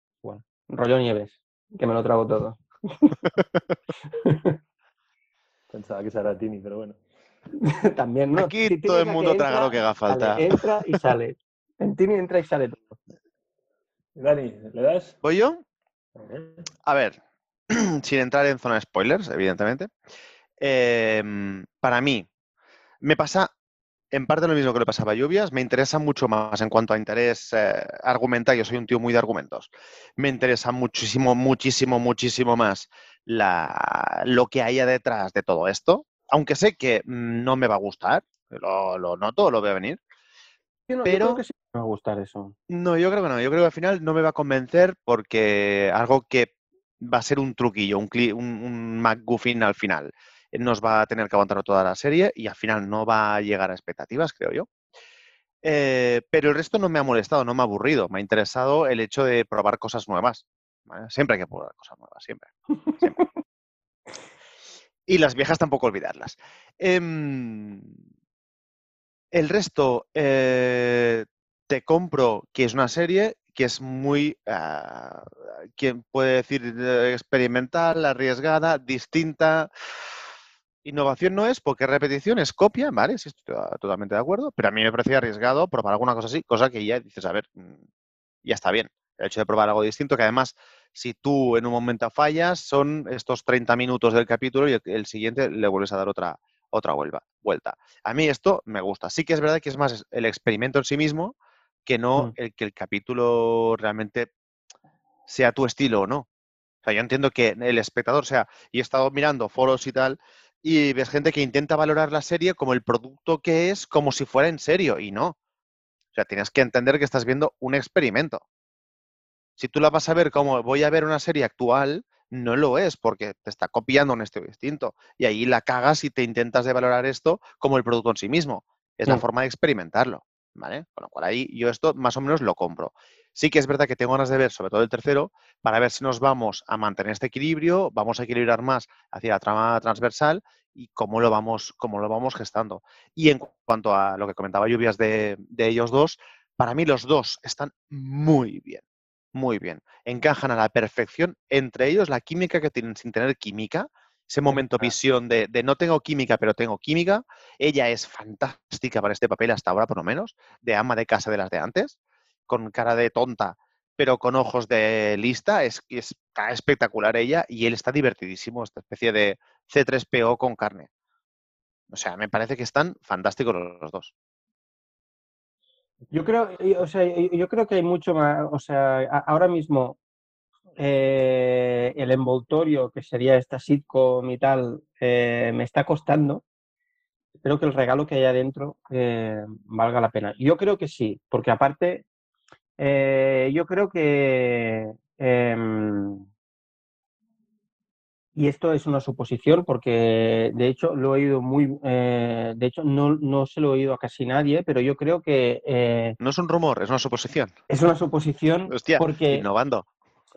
Rollo Nieves, que me lo trago todo. Pensaba que era Tini, pero bueno. También, ¿no? Aquí Tini todo el mundo que traga entra, lo que haga sale, falta. entra y sale. En Tini entra y sale todo. Dani, ¿le das? ¿Voy yo? A ver, sin entrar en zona de spoilers, evidentemente. em, para mí, me pasa en parte lo mismo que le pasaba a Lluvias. Me interesa mucho más en cuanto a interés eh, argumental. Yo soy un tío muy de argumentos. Me interesa muchísimo, muchísimo, muchísimo más la, lo que haya detrás de todo esto. Aunque sé que no me va a gustar, lo, lo noto, lo veo venir. Yo, no, yo Pero- creo que sí me va a gustar eso. No, yo creo que no. Yo creo que al final no me va a convencer porque algo que va a ser un truquillo, un, un, un MacGuffin al final. Nos va a tener que aguantar toda la serie y al final no va a llegar a expectativas, creo yo. Eh, pero el resto no me ha molestado, no me ha aburrido. Me ha interesado el hecho de probar cosas nuevas. ¿vale? Siempre hay que probar cosas nuevas, siempre. siempre. Y las viejas tampoco olvidarlas. Em, el resto, eh, te compro que es una serie que es muy, ah, ¿quién puede decir? eh, experimental, arriesgada, distinta. Innovación no es porque repetición es copia, ¿vale? Sí, estoy to- totalmente de acuerdo, pero a mí me parecía arriesgado probar alguna cosa así, cosa que ya dices, a ver, mm, ya está bien. El hecho de probar algo distinto, que además, si tú en un momento fallas, son estos 30 minutos del capítulo y el, el siguiente le vuelves a dar otra, otra vuelta. A mí esto me gusta. Sí que es verdad que es más el experimento en sí mismo que no Mm. el que el capítulo realmente sea tu estilo o no. O sea, yo entiendo que el espectador sea, y he estado mirando foros y tal, y ves gente que intenta valorar la serie como el producto que es, como si fuera en serio, y no. O sea, tienes que entender que estás viendo un experimento. Si tú la vas a ver como voy a ver una serie actual, no lo es, porque te está copiando un estilo distinto. Y ahí la cagas y te intentas de valorar esto como el producto en sí mismo. Es la forma de experimentarlo. ¿Vale? Con lo cual ahí yo esto más o menos lo compro. Sí que es verdad que tengo ganas de ver, sobre todo el tercero, para ver si nos vamos a mantener este equilibrio, vamos a equilibrar más hacia la trama transversal y cómo lo vamos, cómo lo vamos gestando. Y en cuanto a lo que comentaba Lluvias de, de ellos dos, para mí los dos están muy bien, muy bien. Encajan a la perfección entre ellos la química que tienen sin tener química. Ese momento Exacto. visión de, de no tengo química, pero tengo química. Ella es fantástica para este papel hasta ahora, por lo menos, de ama de casa de las de antes, con cara de tonta, pero con ojos de lista. Es, es- está espectacular ella y él está divertidísimo, esta especie de C3PO con carne. O sea, me parece que están fantásticos los dos. Yo creo, o sea, yo creo que hay mucho más, o sea, ahora mismo eh, el envoltorio que sería esta sitcom y tal eh, me está costando. Espero que el regalo que hay adentro eh, valga la pena. Yo creo que sí, porque aparte, yo creo que em, y esto es una suposición porque de hecho lo he oído muy, de hecho no, no se lo he oído a casi nadie, pero yo creo que No es un rumor, es una suposición. es una suposición Hostia, porque, innovando.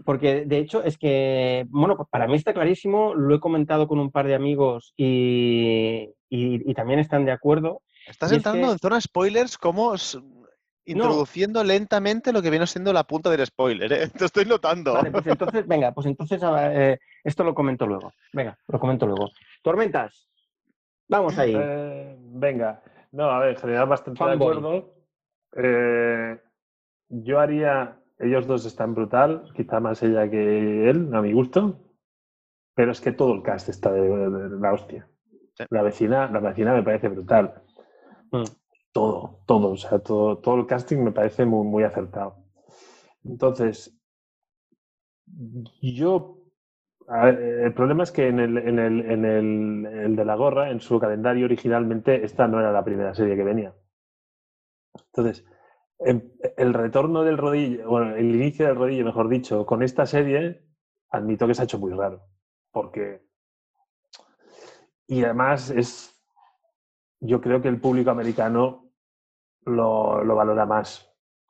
Porque de hecho es que, bueno, pues para mí está clarísimo, lo he comentado con un par de amigos y, y- y también están de acuerdo. Estás es entrando que- en zona spoilers como introduciendo lentamente lo que viene siendo la punta del spoiler. ¿eh? Te estoy notando. Vale, pues entonces, venga, pues entonces eh, esto lo comento luego. Venga, lo comento luego. Tormentas, vamos ahí. Eh, venga, no, a ver, en general bastante de acuerdo. Eh, yo haría, ellos dos están brutal, quizá más ella que él, a mi gusto, pero es que todo el cast está de, de- de la hostia. Sí. La vecina, la vecina me parece brutal. Mm. Todo, todo, o sea, todo, todo el casting me parece muy, muy acertado. Entonces, yo ver, el problema es que en el, en, el, en el- el de la gorra, en su calendario originalmente, esta no era la primera serie que venía. Entonces, el retorno del rodillo, bueno, el inicio del rodillo, mejor dicho, con esta serie, admito que se ha hecho muy raro. Porque. Y además es. Yo creo que el público americano lo, lo valora más.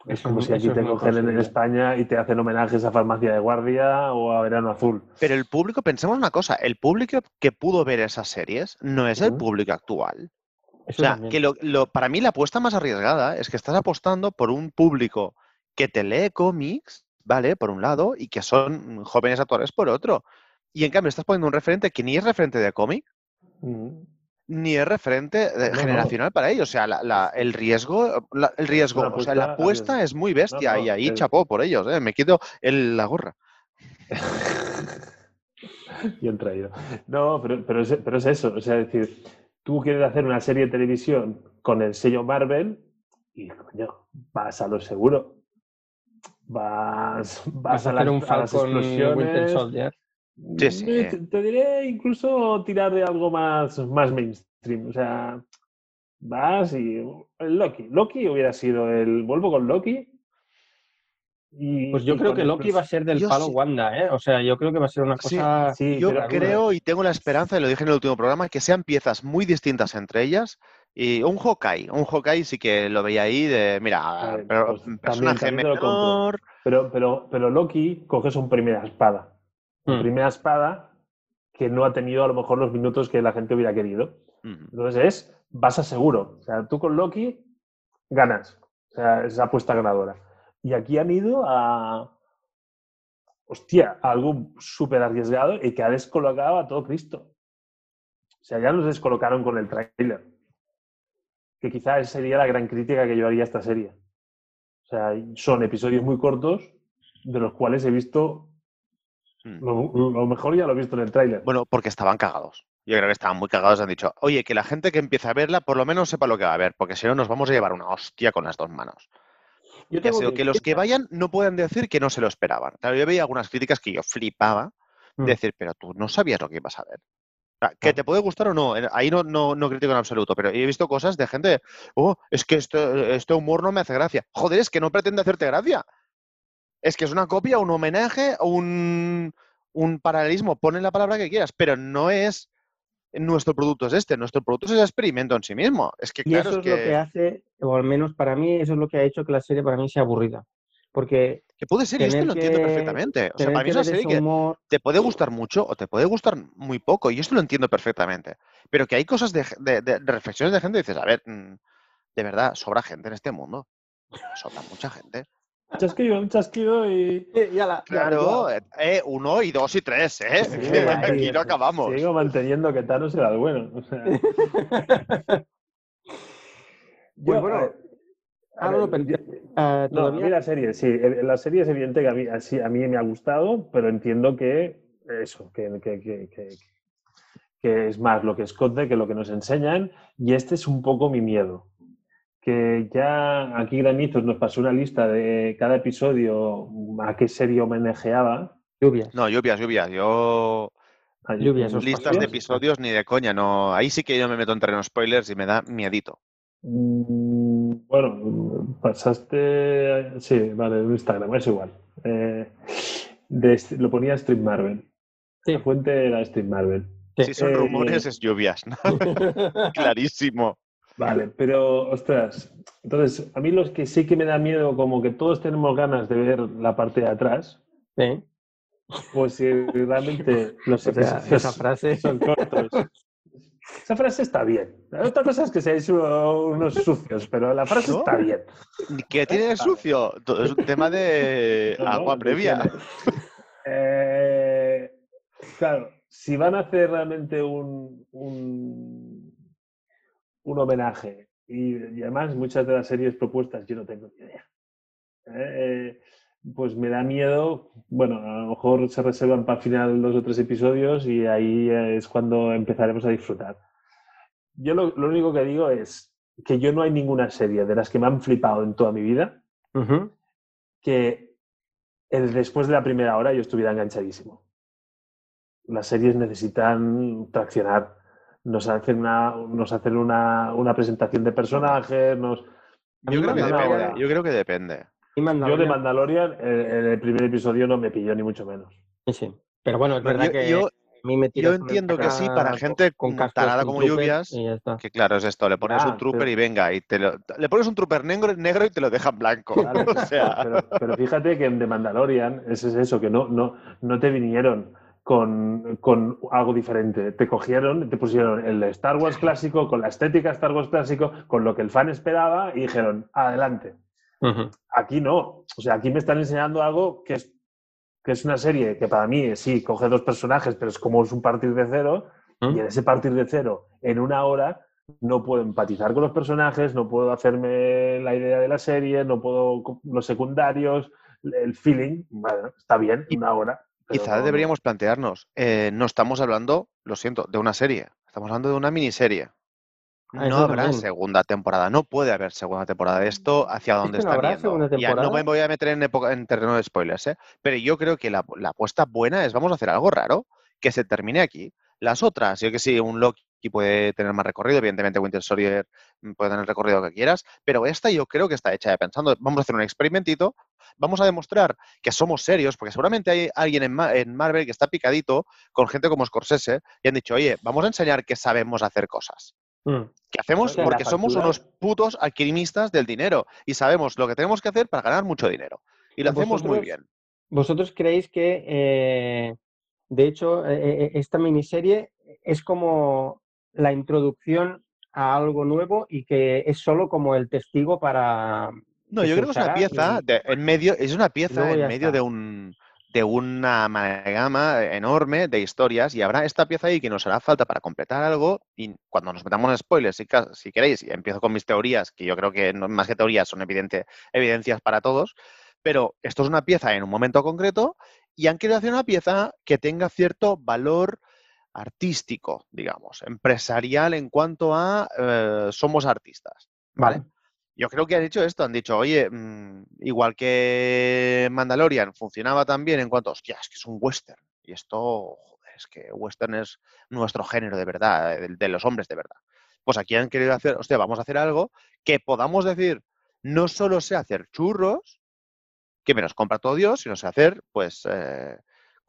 Es Eso como si aquí te cogen en. España y te hacen homenajes a Farmacia de Guardia o a Verano Azul. Pero el público, pensemos una cosa, el público que pudo ver esas series no es el público actual. O sea, también. que lo, lo- para mí la apuesta más arriesgada es que estás apostando por un público que te lee cómics, ¿vale? Por un lado, y que son jóvenes actores por otro. Y en cambio estás poniendo un referente que ni es referente de cómic, Ujú. ni es referente eh, no. generacional para ellos. O sea, la- la- el riesgo, la- el riesgo, o sea, la apuesta es muy bestia No, y ahí es- chapó por ellos, ¿eh? Me quito el- la gorra. Bien traído. No, pero, pero, es, pero es eso. O sea, es decir, tú quieres hacer una serie de televisión con el sello Marvel y, coño, vas a lo seguro. Vas, vas, Vas a a, hacer las, un a las Falcon Winter explosiones. Soldier. Sí, sí. Te, te diré incluso tirar de algo más, más mainstream. O sea, vas y. El Loki. Loki hubiera sido el. Vuelvo con Loki. Y, Pues yo creo que Loki va a ser del Yo palo sí. Wanda, ¿eh? O sea, yo creo que va a ser una Sí, cosa. Sí, Yo pero- creo y tengo la esperanza, y lo dije en el último programa, que sean piezas muy distintas entre ellas. Y un Hawkeye, un Hawkeye sí que lo veía ahí de, mira, ver, pero- pues también- personaje también compro. menor. Pero, pero, pero Loki coge su primera espada. Hmm. primera espada que no ha tenido a lo mejor los minutos que la gente hubiera querido. Ujú. Entonces es, vas a seguro. O sea, tú con Loki ganas. O sea, es apuesta ganadora. Y aquí han ido a. Hostia, a algo súper arriesgado y que ha descolocado a todo Cristo. O sea, ya nos descolocaron con el tráiler. Que quizás sería la gran crítica que yo haría a esta serie. O sea, son episodios muy cortos, de los cuales he visto. Mm. Lo, lo mejor ya lo he visto en el tráiler. Bueno, porque estaban cagados. Yo creo que estaban muy cagados. Han dicho, oye, que la gente que empiece a verla por lo menos sepa lo que va a ver, porque si no nos vamos a llevar una hostia con las dos manos. Yo tengo sé, que los que vayan no puedan decir que no se lo esperaban. Claro, yo veía algunas críticas que yo flipaba Mm. de decir, pero tú no sabías lo que ibas a ver. Que te puede gustar o no, ahí no, no, no critico en absoluto, pero he visto cosas de gente, oh, es que este, este humor no me hace gracia. Joder, es que no pretende hacerte gracia. Es que es una copia, un homenaje, un, un paralelismo, pone la palabra que quieras, pero no es nuestro producto es este, nuestro producto es el experimento en sí mismo. Es que Y claro, eso es es lo que hace, o al menos para mí, eso es lo que ha hecho que la serie para mí sea aburrida. Porque que puede ser, y esto lo entiendo perfectamente. O sea, para mí es una serie que te puede gustar mucho o te puede gustar muy poco, y esto lo entiendo perfectamente. Pero que hay cosas de, de- de- de reflexiones de gente y dices, a ver, mm, de verdad, sobra gente en este mundo. Sobra mucha gente. Chasquido, un chasquido y. Eh, la- Claro, eh, eh, uno y dos y tres, ¿eh? Sí, aquí no acabamos. Sigo manteniendo que Thanos era el bueno. O sea, Pues bueno, a ver, a ah, no, pero- No, a mí la serie, sí. eh, La serie es evidente que a mí, así- a mí me ha gustado, pero entiendo que eso, que, que- que- que- que es más lo que esconde que lo que nos enseñan. Y este es un poco mi miedo. Que ya aquí Granizos nos pasó una lista de cada episodio a qué serie homenajeaba. lluvias. No, lluvias, lluvias. Yo A- Lluvias, listas de episodios ni de coña, no. Ahí sí que yo me meto en terreno spoilers y me da miedito. Mm, Bueno, pasaste. Sí, vale, en Instagram, es igual. Eh, de- lo ponía Stream Marvel. Sí. La fuente era Stream Marvel. Si son Eh, rumores, es lluvias. ¿no? Clarísimo. Vale, pero ostras, entonces a mí los que sí que me da miedo, como que todos tenemos ganas de ver la parte de atrás, Sí. pues si realmente los O sea, esa frase. son cortos. Esa frase está bien. La otra cosa es que seáis uno- unos sucios, pero la frase ¿No? está bien. ¿Qué tiene de sucio? Todo es un tema de No, no, agua previa. Eh, claro, si van a hacer realmente un, un, un homenaje, y, y además muchas de las series propuestas yo no tengo ni idea, eh, pues me da miedo, bueno, a lo mejor se reservan para el final dos o tres episodios y ahí es cuando empezaremos a disfrutar. Yo lo, lo único que digo es que yo no hay ninguna serie de las que me han flipado en toda mi vida que el- después de la primera hora yo estuviera enganchadísimo. Las series necesitan traccionar. Nos hacen una, nos hacen una, una presentación de personajes. Nos... Yo creo que depende. Yo creo que depende. Yo de Mandalorian- el, el primer episodio no me pilló ni mucho menos. Sí, sí. Pero bueno, es verdad yo- que yo- a mí me yo entiendo que sí, para gente con tarada con como lluvias. Que claro, es esto, le pones Ah, un trooper pero- y venga, y te lo- le pones un trooper negro, negro y te lo dejan blanco. O sea, pero, pero fíjate que en The Mandalorian ese es eso, que no, no, no te vinieron con, con algo diferente. Te cogieron, te pusieron el Star Wars clásico, con la estética Star Wars clásico, con lo que el fan esperaba y dijeron, adelante. Aquí no. O sea, aquí me están enseñando algo que es, que es una serie que para mí, sí, coge dos personajes, pero es como es un partir de cero. Y en ese partir de cero, en una hora, no puedo empatizar con los personajes, no puedo hacerme la idea de la serie, no puedo los secundarios, el feeling, bueno, está bien, Y- una hora. Quizás no- deberíamos plantearnos, eh, no estamos hablando, lo siento, de una serie, estamos hablando de una miniserie. Ah, No habrá también. segunda temporada, no puede haber segunda temporada de esto hacia dónde que no está habrá Ya, no me voy a meter en, época- en terreno de spoilers, ¿eh? pero yo creo que la, la apuesta buena es vamos a hacer algo raro, que se termine aquí. Las otras, yo que sí, un Loki puede tener más recorrido, evidentemente Winter Soldier mm, puede tener el recorrido que quieras, pero esta yo creo que está hecha de pensando, vamos a hacer un experimentito, vamos a demostrar que somos serios, porque seguramente hay alguien en, Ma- en Marvel que está picadito con gente como Scorsese y han dicho, oye, vamos a enseñar que sabemos hacer cosas. Mm. que hacemos porque somos unos putos alquimistas del dinero y sabemos lo que tenemos que hacer para ganar mucho dinero. Y lo hacemos muy bien. ¿Vosotros creéis que, eh, de hecho, eh, eh, esta miniserie es como la introducción a algo nuevo y que es solo como el testigo para... No, que yo creo que es una pieza y- de- en medio, es una pieza en medio está. de un de una amalgama enorme de historias y habrá esta pieza ahí que nos hará falta para completar algo y cuando nos metamos en spoilers, si, si queréis, y empiezo con mis teorías, que yo creo que no, más que teorías son evidente, evidencias para todos, pero esto es una pieza en un momento concreto y han querido hacer una pieza que tenga cierto valor artístico, digamos, empresarial en cuanto a eh, somos artistas. Vale. Yo creo que han dicho esto, han dicho, oye, mm, igual que Mandalorian funcionaba también en cuanto, hostia, es que es un western. Y esto, joder, es que western es nuestro género de verdad, de, de los hombres de verdad. Pues aquí han querido hacer, hostia, vamos a hacer algo que podamos decir, no solo sé hacer churros, que me los compra todo Dios, sino sé hacer, pues, eh,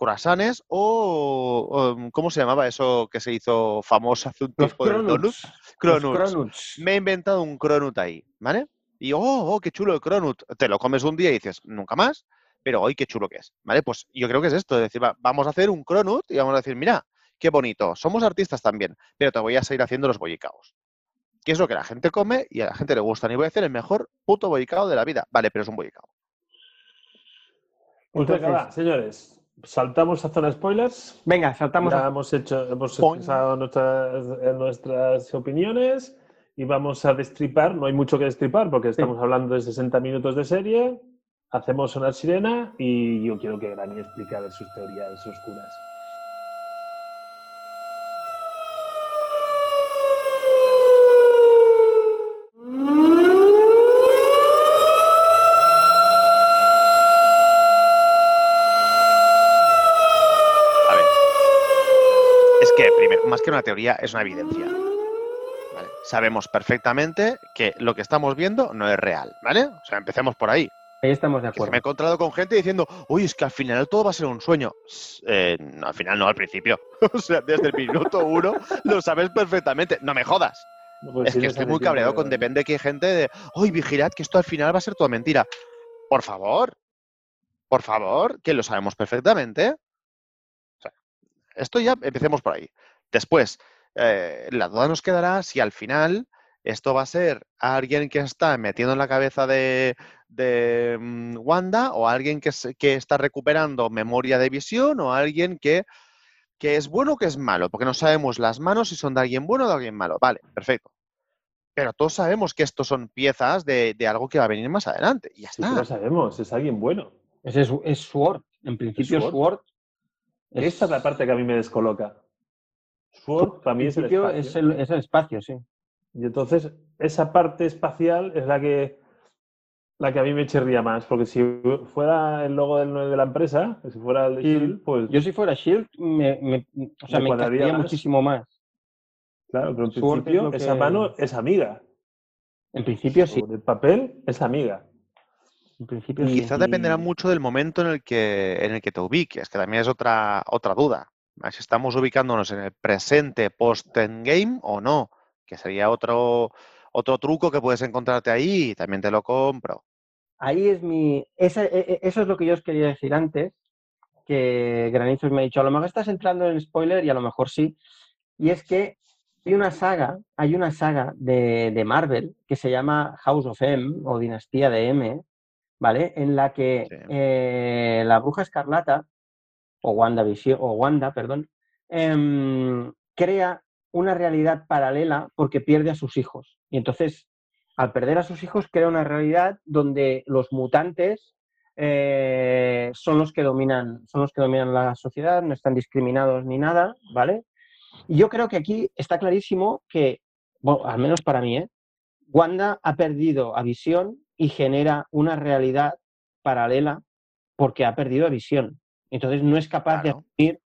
croissants o, o, ¿cómo se llamaba eso que se hizo famoso hace un tiempo cronuts. Los Cronuts. cronuts. Me he inventado un cronut ahí, ¿vale? Y, oh, oh, qué chulo el cronut. Te lo comes un día y dices, nunca más, pero hoy qué chulo que es, ¿vale? Pues yo creo que es esto, es decir, va- vamos a hacer un cronut y vamos a decir, mira, qué bonito, somos artistas también, pero te voy a seguir haciendo los bollicaos. Que es lo que la gente come y a la gente le gusta. Y voy a hacer el mejor puto bollicao de la vida. Vale, pero es un bollicao. Pues Entonces- señores, saltamos a zona spoilers. Venga, saltamos ya a... hemos hecho, hemos expresado nuestras, eh, nuestras opiniones y vamos a destripar. No hay mucho que destripar porque estamos hablando de 60 minutos de serie. Hacemos sonar sirena y yo quiero que Granny explique a ver sus teorías oscuras. A ver. Es que, primero, más que una teoría, es una evidencia. ¿vale? Sabemos perfectamente que lo que estamos viendo no es real, ¿vale? O sea, empecemos por ahí. Ahí estamos de acuerdo. me he encontrado con gente diciendo, uy, es que al final todo va a ser un sueño. Eh, no, al final no, al principio. o sea, desde el minuto uno lo sabes perfectamente. No me jodas. No, pues es que estoy muy cabreado con depende que hay gente de, uy, vigilad que esto al final va a ser toda mentira. Por favor, por favor, que lo sabemos perfectamente. O sea, esto ya empecemos por ahí. Después, eh, la duda nos quedará si al final esto va a ser alguien que está metiendo en la cabeza de, de, mm, Wanda o alguien que, está recuperando memoria de visión o alguien que, que es bueno o que es malo, porque no sabemos las manos si son de alguien bueno o de alguien malo. Vale, perfecto. Pero todos sabemos que estos son piezas de, de algo que va a venir más adelante. Y ya Sí, está. lo sabemos, es alguien bueno. Es, es Sword. En principio, Sword. Sword. es- Esta es la parte que a mí me descoloca. Sword para mí en es el principio espacio. es el, es el espacio, sí. Y entonces, esa parte espacial es la que, la que a mí me chirría más, porque si fuera el logo del- de la empresa, si fuera el de. Shield, pues Yo si fuera Shield, me, me- o sea, Me me cuadraría encajaría más. muchísimo más. claro, pero en Sword es principio esa mano es amiga. En principio sí. El papel es amiga. En principio Y sí. Quizás dependerá mucho del momento en el que, en el que te ubiques, que también es otra, otra duda. Estamos ubicándonos en el presente post-endgame o no, que sería otro, otro truco que puedes encontrarte ahí y también te lo compro. Ahí es mi. e- e- eso es lo que yo os quería decir antes. Que Granizos me ha dicho, a lo mejor estás entrando en spoiler y a lo mejor sí. Y es que hay una saga, hay una saga de, de Marvel que se llama House of M o Dinastía de M, ¿vale? En la que Sí. eh, la bruja escarlata, o Wanda, o Wanda, perdón, em, crea una realidad paralela porque pierde a sus hijos. Y entonces, al perder a sus hijos, crea una realidad donde los mutantes eh, son los que dominan, son los que dominan la sociedad, no están discriminados ni nada, ¿vale? Y yo creo que aquí está clarísimo que, bueno, al menos para mí, ¿eh? Wanda ha perdido a Visión y genera una realidad paralela porque ha perdido a Visión. Entonces no es capaz Claro. de asumir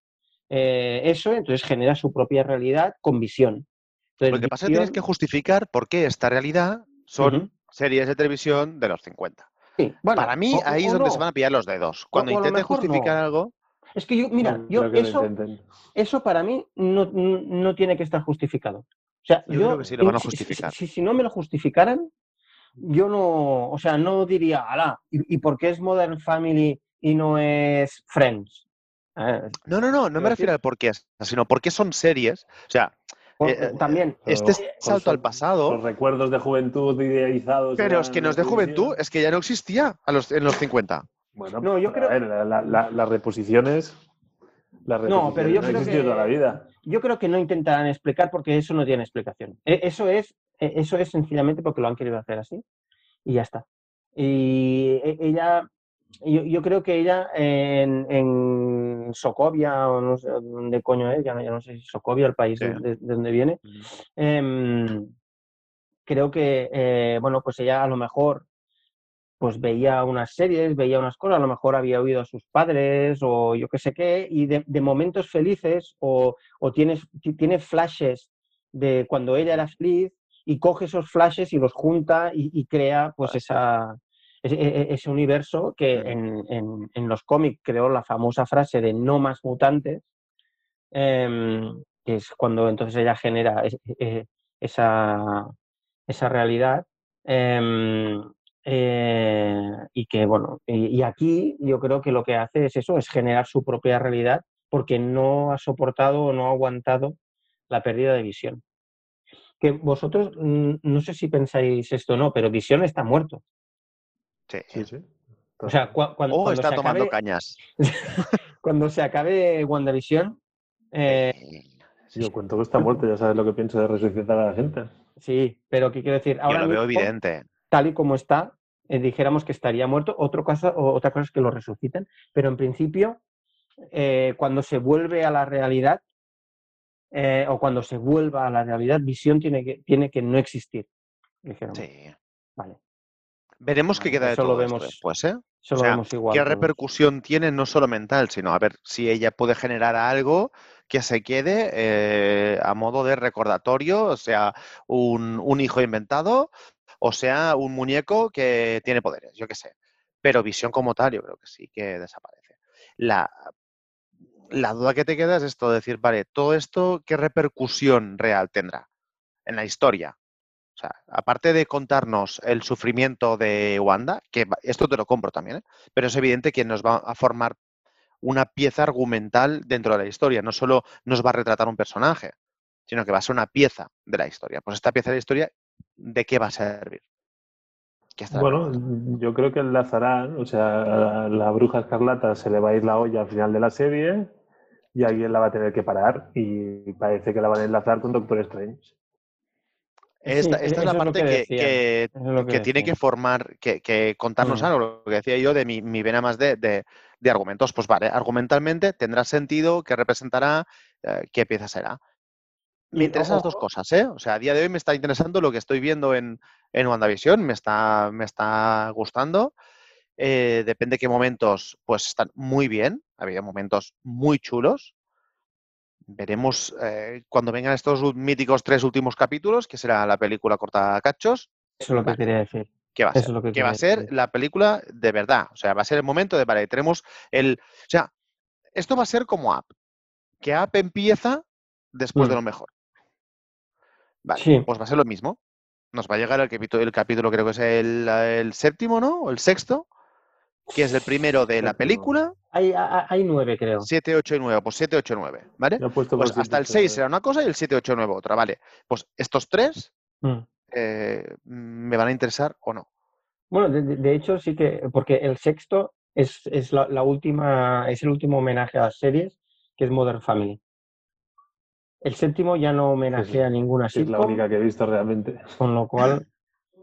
eh, eso, entonces genera su propia realidad con Visión. Entonces, Lo que pasa es que tienes que justificar por qué esta realidad son series de televisión de los 50. Sí, bueno, Para mí, o- ahí o es donde no. se van a pillar los dedos. Cuando mejor justificar no. algo, Es que yo, mira, No yo eso, intenten. eso para mí no, no- no tiene que estar justificado. O sea, Yo yo, creo que sí lo van a si- justificar. Si, si no me lo justificaran, yo no, o sea, no diría, ala, ¿y, y por qué es Modern Family y no es Friends? Eh, No, no, no, no me refiero al por qué, sino porque son series. O sea, por- eh, también, este Pero salto al son pasado. Los recuerdos de juventud idealizados. pero es que no es de juventud, es que ya no existía a los, en los 50. Bueno, No, yo pero, creo- a ver, la- la- la- las reposiciones. Las No, pero reposiciones yo no creo que- toda la vida. Yo creo que no intentarán explicar porque eso no tiene explicación. E- Eso es, e- eso es sencillamente porque lo han querido hacer así y ya está. Y e- ella, yo, yo creo que ella en, en Sokovia o no sé dónde coño es, ya no, ya no sé si Sokovia, el país Sí. de, de- de donde viene, em, creo que, eh, bueno, pues ella a lo mejor pues veía unas series, veía unas cosas, a lo mejor había oído a sus padres o yo qué sé qué, y de, de momentos felices o, o tienes, ti- tiene flashes de cuando ella era feliz y coge esos flashes y los junta y, y crea pues esa, ese, e- e- ese universo que en, en- en los cómics creó la famosa frase de no más mutantes, em, que es cuando entonces ella genera es- e- esa, esa realidad. em, eh, y que, bueno, y, y aquí yo creo que lo que hace es eso, es generar su propia realidad porque no ha soportado o no ha aguantado la pérdida de visión. Que vosotros, no sé si pensáis esto o no, pero visión está muerto. Sí. Sí, sí. O sea, cua- cuan- O cuando, está se tomando acabe, cañas. cuando se acabe WandaVision, eh, Si yo cuento que está muerto, ya sabes lo que pienso de resucitar a la gente. sí, pero ¿qué quiero decir? Yo Ahora lo veo mismo, evidente. tal y como está, eh, dijéramos que estaría muerto. Otro cosa, o- otra cosa es que lo resuciten, pero en principio, eh, cuando se vuelve a la realidad, eh, o cuando se vuelva a la realidad, visión tiene que, tiene que no existir. dijéramos. Sí. Vale, Veremos qué queda de lo todo esto vemos después, ¿eh? eso O lo sea, vemos igual. ¿Qué repercusión tiene no solo mental, sino a ver si ella puede generar algo que se quede eh, a modo de recordatorio, o sea, un, un hijo inventado, o sea, un muñeco que tiene poderes, yo qué sé. Pero visión como tal, yo creo que sí que desaparece. La, la duda que te queda es esto, decir, vale, todo esto, ¿qué repercusión real tendrá en la historia? O sea, aparte de contarnos el sufrimiento de Wanda, que esto te lo compro también, ¿eh? pero es evidente que nos va a formar una pieza argumental dentro de la historia. No solo nos va a retratar un personaje, sino que va a ser una pieza de la historia. Pues esta pieza de la historia, ¿de qué va a servir? Bueno, grabada. yo creo que enlazarán, o sea, a la bruja escarlata se le va a ir la olla al final de la serie y alguien la va a tener que parar y parece que la van a enlazar con Doctor Strange. Esta, Sí, es la es parte que tiene que formar, que, contarnos Mm. algo, lo que decía yo de mi, mi vena más de, de- de argumentos. Pues vale, argumentalmente tendrá sentido, qué representará, eh, qué pieza será. Me interesan las dos cosas, ¿eh? O sea, a día de hoy me está interesando lo que estoy viendo en, en WandaVision, me está, me está gustando. Eh, depende qué momentos, pues están muy bien. Ha habido momentos muy chulos. Veremos eh, cuando vengan estos míticos tres últimos capítulos, que será la película corta a cachos, Eso es lo que Vale. quería decir. ¿qué va a Eso ser? que ¿Qué va a ser decir. la película de verdad? O sea, va a ser el momento de, vale, tenemos el... O sea, esto va a ser como App. Que App empieza después de Mm. lo mejor. Vale, Sí. pues va a ser lo mismo. Nos va a llegar el capítulo, el capítulo creo que es el, el séptimo, ¿no? O el sexto, que es el primero de la película. Hay, hay, hay nueve, creo. 7, 8 y 9. Pues 7, 8 y 9, ¿vale? Pues hasta el 7, 6 será una cosa y el 7, 8 y 9 otra, ¿vale? Pues estos tres Mm. eh, me van a interesar o no. Bueno, de, hecho sí que, porque el sexto es, es la, la última, es el último homenaje a las series, que es Modern Family. El séptimo ya no homenajea a ninguna Es la única que he visto realmente. con lo cual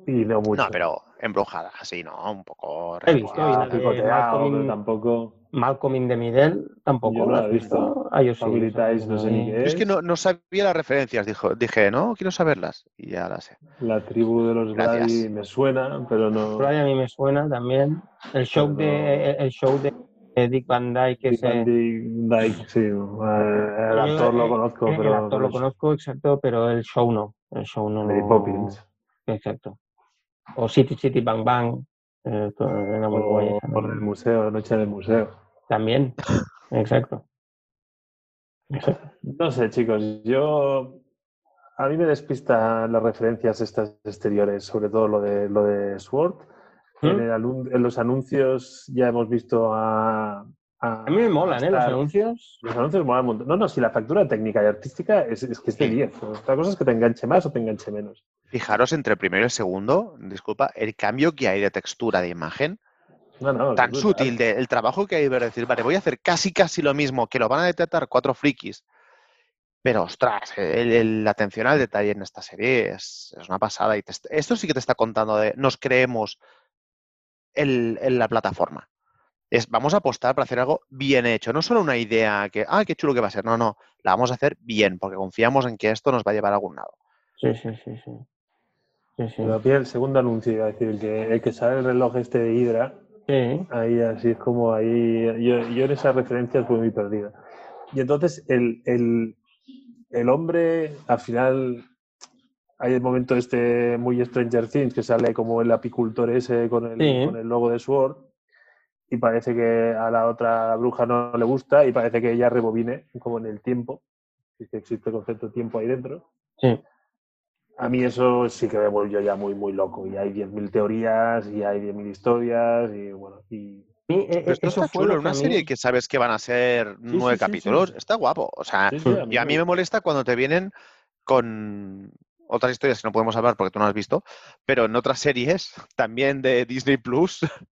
Y no mucho. No, pero embrujada, así, ¿no? Un poco... He visto, y de Malcolm tampoco. Malcolm in the Middle tampoco. Yo no ¿la la has he visto. Ah, yo sí. Ties, no sé ni qué Yo es que es. no, no sabía las referencias, dijo, dije, no, quiero saberlas. Y ya las sé. La tribu de los Gracias. Brady me suena, pero no. Ahí a mí me suena también. El show no- de el show de Dick Van Dyke, Dick Van Dyke, sí. eh, El actor lo eh, conozco, el pero. actor pero lo es conozco, exacto, pero el show no. El show no. Mary lo- Poppins. Exacto. O City City Bang Bang. eh, era muy guay por el museo, Noche del Museo. También. Exacto. Exacto. No sé, chicos, yo. A mí me despista las referencias estas exteriores, sobre todo lo de, lo de Sword. En, ¿Mm? el en los anuncios ya hemos visto a. A, A mí me molan, ¿eh? Los anuncios. Los anuncios molan un montón. No, no, si la factura técnica y artística es, es que es de Sí. 10. Otra cosa es que te enganche más o te enganche menos. Fijaros entre el primero y el segundo, disculpa, el cambio que hay de textura de imagen. No, no, tan sutil del trabajo que hay de decir, vale, voy a hacer casi casi lo mismo, que lo van a detectar cuatro frikis. Pero, ostras, la atención al detalle en esta serie es, es una pasada. Y te est- esto sí que te está contando de nos creemos en la plataforma. Es, vamos a apostar para hacer algo bien hecho, no solo una idea que, ah, qué chulo que va a ser. No, no, la vamos a hacer bien, porque confiamos en que esto nos va a llevar a algún lado. Sí, sí, sí, sí. Sí, sí. A mí el segundo anuncio, iba a decir, el que, el que sale el reloj este de Hydra, Sí. ahí así es como ahí, yo, yo en esas referencias fui muy perdida. Y entonces el, el, el hombre, al final, hay el momento este muy Stranger Things, que sale como el apicultor ese con el, Sí. con el logo de Sword, y parece que a la otra bruja no le gusta, y parece que ella rebobine, como en el tiempo, que existe el concepto de tiempo ahí dentro. Sí. A mí eso sí que me volvió ya muy, muy loco. Y hay 10.000 teorías, y hay 10.000 historias, y bueno, y Sí, eh, Pero esto eso está fue chulo, lo una mí- serie que sabes que van a ser Sí, nueve sí, capítulos, sí. está guapo. O sea, Sí, sí, y a mí me molesta cuando te vienen con otras historias que no podemos hablar porque tú no has visto, pero en otras series también de Disney Plus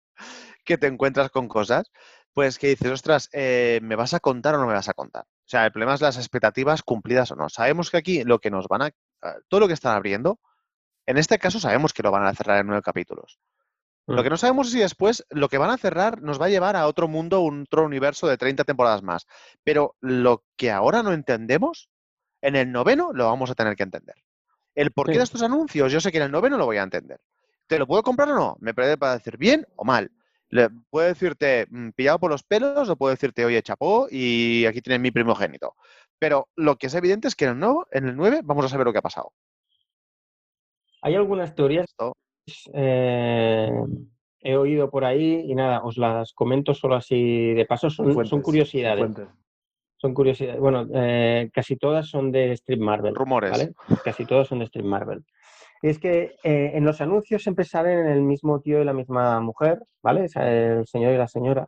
que te encuentras con cosas, pues que dices, ostras, eh, ¿me vas a contar o no me vas a contar? O sea, el problema es las expectativas cumplidas o no. Sabemos que aquí lo que nos van a... Todo lo que están abriendo, en este caso sabemos que lo van a cerrar en nueve capítulos. Lo que no sabemos es si después lo que van a cerrar nos va a llevar a otro mundo, un otro universo de 30 temporadas más. Pero lo que ahora no entendemos, en el noveno lo vamos a tener que entender. El porqué Sí. de estos anuncios, yo sé que en el noveno lo voy a entender. ¿Te lo puedo comprar o no? Me puede parecer bien o mal. Le, puedo decirte mm, pillado por los pelos o puedo decirte, oye, chapó y aquí tienes mi primogénito. Pero lo que es evidente es que en el, nuevo, en el 9 vamos a saber lo que ha pasado. Hay algunas teorías eh, he oído por ahí y nada, os las comento solo así de paso. Son, fuentes, son curiosidades. fuentes. Son curiosidades. Bueno, eh, casi todas son de Street Marvel. Rumores. ¿vale? Casi todas son de Street Marvel. Y es que eh, en los anuncios siempre salen el mismo tío y la misma mujer, ¿vale? El señor y la señora.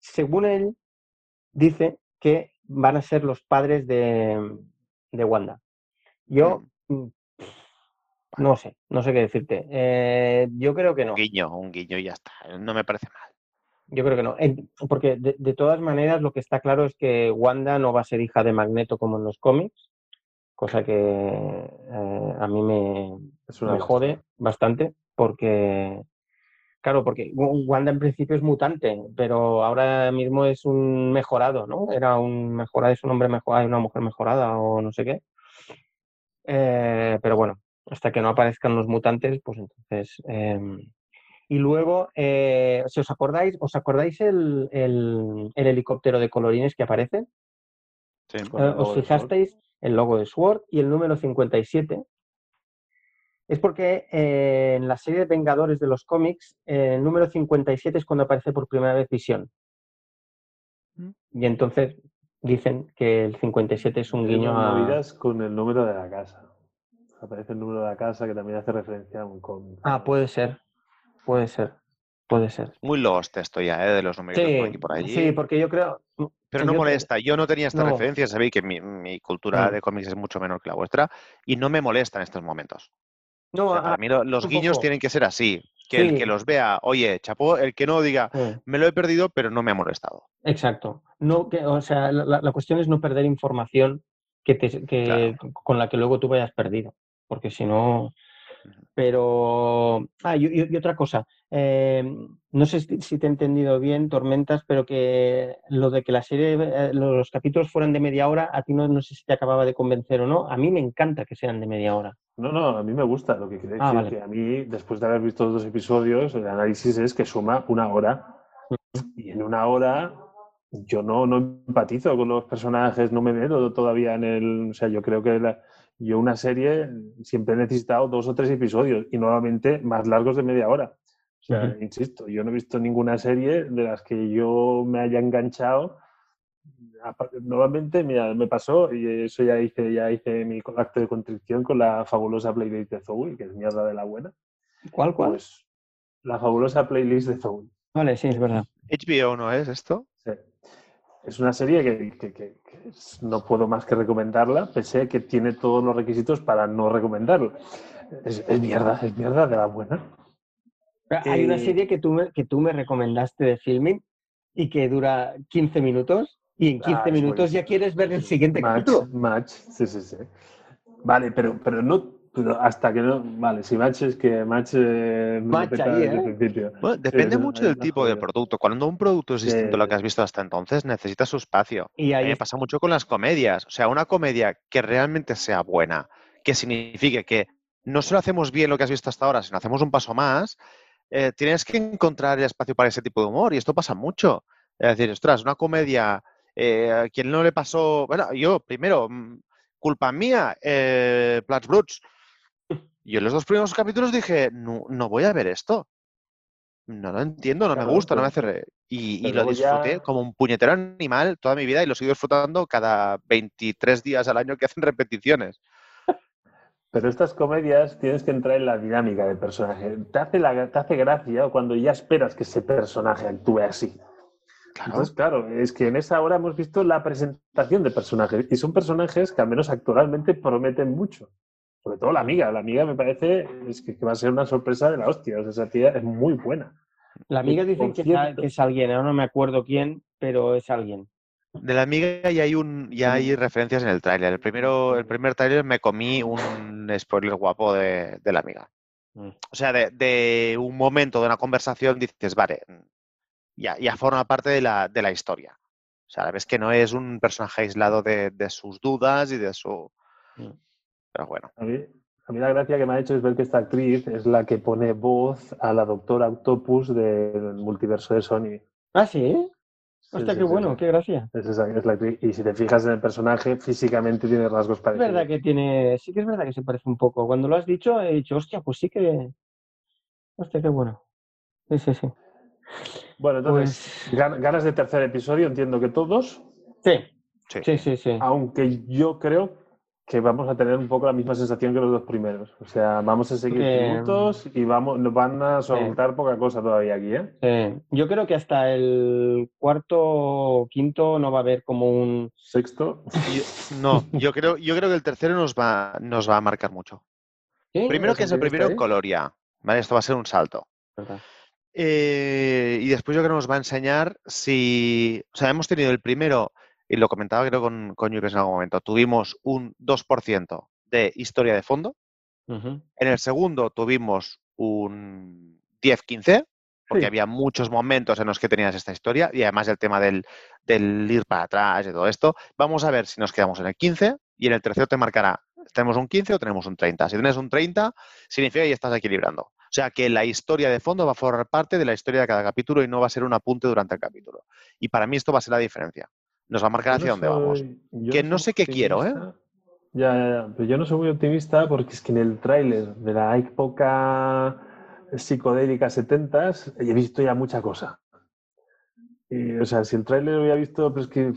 Según él, dice que van a ser los padres de, de Wanda. Yo mm, no sé, no sé qué decirte. Eh, yo creo que no. Un guiño, un guiño y ya está. No me parece mal. Yo creo que no. Porque de, de todas maneras lo que está claro es que Wanda no va a ser hija de Magneto como en los cómics, cosa que eh, a mí me, Es una me jode bastante porque, claro, porque Wa- Wanda en principio es mutante, pero ahora mismo es un mejorado, ¿no? Era un mejorado, es un hombre mejorado, una mujer mejorada o no sé qué. Eh, pero bueno, hasta que no aparezcan los mutantes, pues entonces... em, y luego, eh, si os acordáis, ¿os acordáis el, el- el helicóptero de colorines que aparece? Sí. Eh, ¿Os fijasteis? El logo de Sword y el número 57. Es porque eh, en la serie de Vengadores de los cómics, eh, el número 57 es cuando aparece por primera vez Visión. Mm. Y entonces dicen que el 57 es un guiño a... con el número de la casa. Aparece el número de la casa que también hace referencia a un cómic. Ah, puede ser. Puede ser. Puede ser. Muy lost esto ya, ¿eh? De los numeritos por aquí y por allí. sí, porque yo creo... Pero sí, no yo- molesta. Yo no tenía esta no. referencia, sabéis que mi, mi cultura Mm. de cómics es mucho menor que la vuestra y no me molesta en estos momentos. No, O sea, a- para mí lo- los guiños poco. tienen que ser así. Que el que los vea, oye, chapó, el que no diga, me lo he perdido, pero no me ha molestado. Exacto. No, que, o sea, la, cuestión es no perder información que te, que, con la que luego tú vayas perdido, porque si no... Pero... Ah, y, y- y otra cosa. eh, no sé si, si te he entendido bien, Tormentas, pero que lo de que la serie, eh, los capítulos fueran de media hora, a ti no, no sé si te acababa de convencer o no. A mí me encanta que sean de media hora. No, no, a mí me gusta. Lo que quiere decir Ah, vale. que a mí, después de haber visto los dos episodios, el análisis es que suma una hora. Y en una hora yo no, no empatizo con los personajes, no me meto todavía en el... O sea, yo creo que la- yo una serie siempre he necesitado dos o tres episodios y normalmente más largos de media hora. O sea, insisto, yo no he visto ninguna serie de las que yo me haya enganchado. Normalmente, mira, me pasó, y eso ya hice, ya hice mi acto de contrición con la fabulosa playlist de Zoe, que es mierda de la buena. ¿Cuál, cuál? Pues la fabulosa playlist de Zoe. Vale, sí, es verdad. HBO no es esto. Sí. Es una serie que, que- que- no puedo más que recomendarla, pese a que tiene todos los requisitos para no recomendarla. Es, es mierda, es mierda de la buena. Hay una Eh, serie que tú, me, que tú me recomendaste de filming y que dura 15 minutos y en 15 Ah, es minutos ya quieres ver el siguiente Match, capítulo. Match, sí, sí, sí. Vale, pero, pero no, pero hasta que no, vale, si Match es que Match eh, Match ahí, ¿eh? principio. Bueno, depende sí, mucho del tipo de producto. Cuando un producto es distinto a lo que has visto hasta entonces, necesita su espacio. Y ahí pasa mucho con las comedias. O sea, una comedia que realmente sea buena, que signifique que no solo hacemos bien lo que has visto hasta ahora, sino hacemos un paso más, eh, tienes que encontrar el espacio para ese tipo de humor. Y esto pasa mucho. Es decir, ostras, una comedia, eh, a quien no le pasó. Bueno, yo, primero, mm, culpa mía, eh, Plats Bruts. Yo en los dos primeros capítulos dije, no, no voy a ver esto. No lo entiendo, no me gusta, no me pero- hace reír. Y, lo disfruté ya- como un puñetero animal toda mi vida y lo sigo disfrutando cada 23 días al año que hacen repeticiones. Pero estas comedias tienes que entrar en la dinámica del personaje. Te hace, la, te hace gracia cuando ya esperas que ese personaje actúe así. Claro. Entonces, claro, es que en esa hora hemos visto la presentación de personajes y son personajes que al menos actualmente prometen mucho. Sobre todo la amiga. La amiga me parece es que, que va a ser una sorpresa de la hostia. O sea, esa tía es muy buena. La amiga dicen que, cierto- que es alguien, ahora no me acuerdo quién, pero es alguien. De la amiga ya hay un, ya hay referencias en el tráiler. El primero, el primer tráiler me comí un spoiler guapo de, de la amiga. Mm. O sea, de, de un momento de una conversación dices, vale, ya, ya forma parte de la, de la historia. O sea, ves que no es un personaje aislado de, de sus dudas y de su. Mm. Pero bueno. A mí, a mí la gracia que me ha hecho es ver que esta actriz es la que pone voz a la doctora Octopus del multiverso de Sony. Ah, sí. Hostia, sí, qué sí, bueno, sí. qué gracia. Es esa, es la. Y si te fijas en el personaje, físicamente tiene rasgos Es parecidos. verdad que tiene, sí que es verdad que se parece un poco. Cuando lo has dicho, he dicho, hostia, pues sí que. Hostia, qué bueno. Sí, sí, sí. Bueno, entonces, Pues gan- ganas de tercer episodio, entiendo que todos, sí, Sí. sí, sí, sí. aunque yo creo que vamos a tener un poco la misma sensación que los dos primeros. O sea, vamos a seguir tributos y vamos, nos van a soltar poca cosa todavía aquí, ¿eh? Sí. Yo creo que hasta el cuarto o quinto no va a haber como un. Sexto. Yo- no, yo creo, yo creo que el tercero nos va, nos va a marcar mucho. ¿Sí? Primero que es el primero en? Coloria. ¿vale? Esto va a ser un salto. Verdad. Eh, y después yo creo que nos va a enseñar si. O sea, hemos tenido el primero, y lo comentaba creo con, con Yukes en algún momento, tuvimos un 2% de historia de fondo. En el segundo tuvimos un 10-15, porque Sí. había muchos momentos en los que tenías esta historia, y además el tema del, del ir para atrás y todo esto. Vamos a ver si nos quedamos en el 15, y en el tercero te marcará, ¿tenemos un 15 o tenemos un 30? Si tienes un 30, significa que ya estás equilibrando. O sea que la historia de fondo va a formar parte de la historia de cada capítulo y no va a ser un apunte durante el capítulo. Y para mí esto va a ser la diferencia. Nos va a marcar hacia no dónde vamos. Que no sé qué quiero, ¿eh? Ya, ya, ya. Pero yo no soy muy optimista porque es que en el tráiler de la época psicodélica 70 he visto ya mucha cosa. Y, o sea, si el tráiler lo había visto, pues que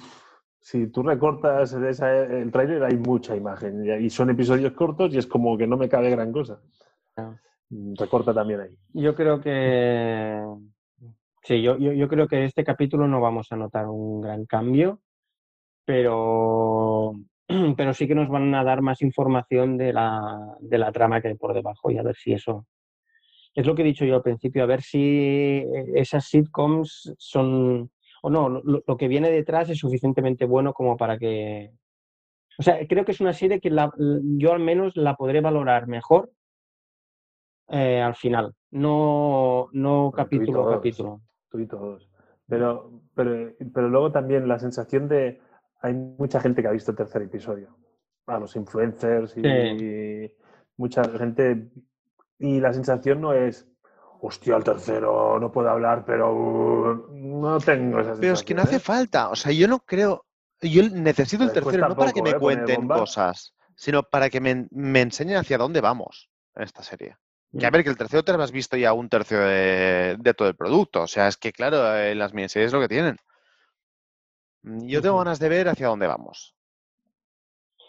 si tú recortas esa- el tráiler hay mucha imagen y y son episodios cortos y es como que no me cabe gran cosa. Claro. Mm, Recorta también ahí. Yo creo que. Sí, yo, yo, creo que este capítulo no vamos a notar un gran cambio, pero, pero sí que nos van a dar más información de la, de la trama que hay por debajo y a ver si eso. Es lo que he dicho yo al principio, a ver si esas sitcoms son. O no, lo, lo que viene detrás es suficientemente bueno como para que. O sea, creo que es una serie que la- yo al menos la podré valorar mejor eh, al final, no, no capítulo a capítulo. tú y todos. Pero, pero, pero luego también la sensación de hay mucha gente que ha visto el tercer episodio. A los influencers y mucha gente. Y la sensación no es, hostia, el tercero, no puedo hablar, pero uh, no tengo esa sensación. Pero es que no hace ¿eh? falta. O sea, yo no creo. Yo necesito el tercero no para que me ¿eh? Cuenten cosas, sino para que me, me enseñen hacia dónde vamos en esta serie. Que a Mm. ver, que el tercero te lo has visto ya un tercio de, de todo el producto. O sea, es que claro, eh, las miniseries es lo que tienen. Mm, Yo tengo ganas de ver hacia dónde vamos.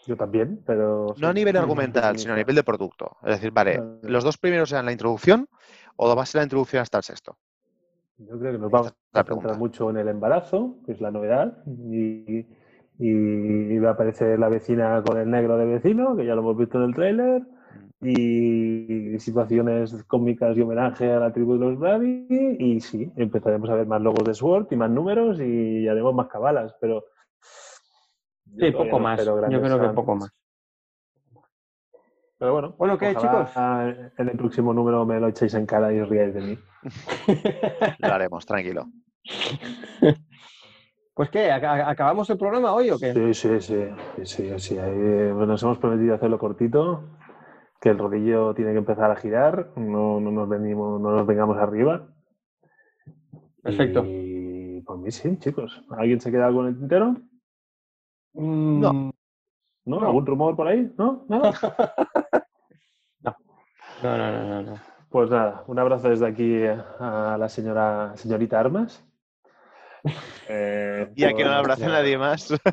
Yo también, pero. No a nivel argumental, sino a nivel de producto. Es decir, vale, Claro. los dos primeros eran la introducción o va a ser la introducción hasta el sexto. Yo creo que nos vamos a centrar mucho en el embarazo, que es la novedad, y, y va a aparecer la vecina con el negro de vecino, que ya lo hemos visto en el tráiler, y situaciones cómicas y homenaje a la tribu de los Brady. Y sí, empezaremos a ver más logos de Sword y más números y haremos más cabalas, pero. Sí, poco no más. Yo creo que poco más. Pero bueno, Bueno, ¿qué, chicos? En el próximo número me lo echéis en cara y os riáis de mí. Lo haremos, tranquilo. Pues qué, ¿ac- ac- ¿acabamos el programa hoy o qué? Sí, sí, sí, sí, sí, sí. ahí, bueno, nos hemos prometido hacerlo cortito, que el rodillo tiene que empezar a girar, no, no nos venimos, no nos vengamos arriba. Perfecto. Y por mí sí, chicos. ¿Alguien se queda con el tintero? Mm, ¿No? No. ¿Algún rumor por ahí? ¿No? ¿Nada? No, no, no, no, no. Pues nada, un abrazo desde aquí a la señora señorita Armas. Eh, Y a que no le por abrace nadie más.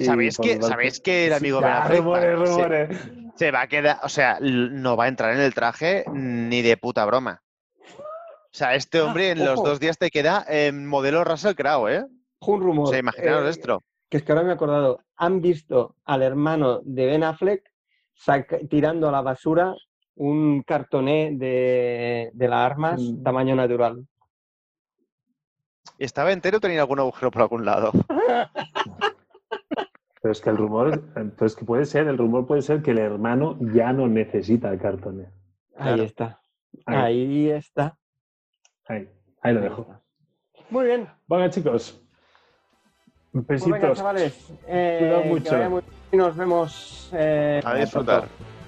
¿Sabéis que, ¿Sabéis que el amigo Ben Affleck rumores, se- rumores. se va a quedar, o sea, no va a entrar en el traje ni de puta broma. O sea, este hombre en los dos días te queda en modelo Russell Crowe, ¿eh? Un rumor. O sea, imaginaos eh, esto. Que es que ahora me he acordado. Han visto al hermano de Ben Affleck tirando a la basura un cartoné de, de las armas Mm. tamaño natural. ¿Estaba entero o tenía algún agujero por algún lado? Pero es que el rumor, pero es que puede ser, el rumor puede ser que el hermano ya no necesita el cartón. Ahí está. Ahí, Ahí está. ahí, ahí lo Ahí dejo. está. Muy bien. Bueno, chicos. Pues Besitos. venga, chavales. eh, Cuidado que mucho. vaya muy bien y nos vemos. eh, A disfrutar. pronto.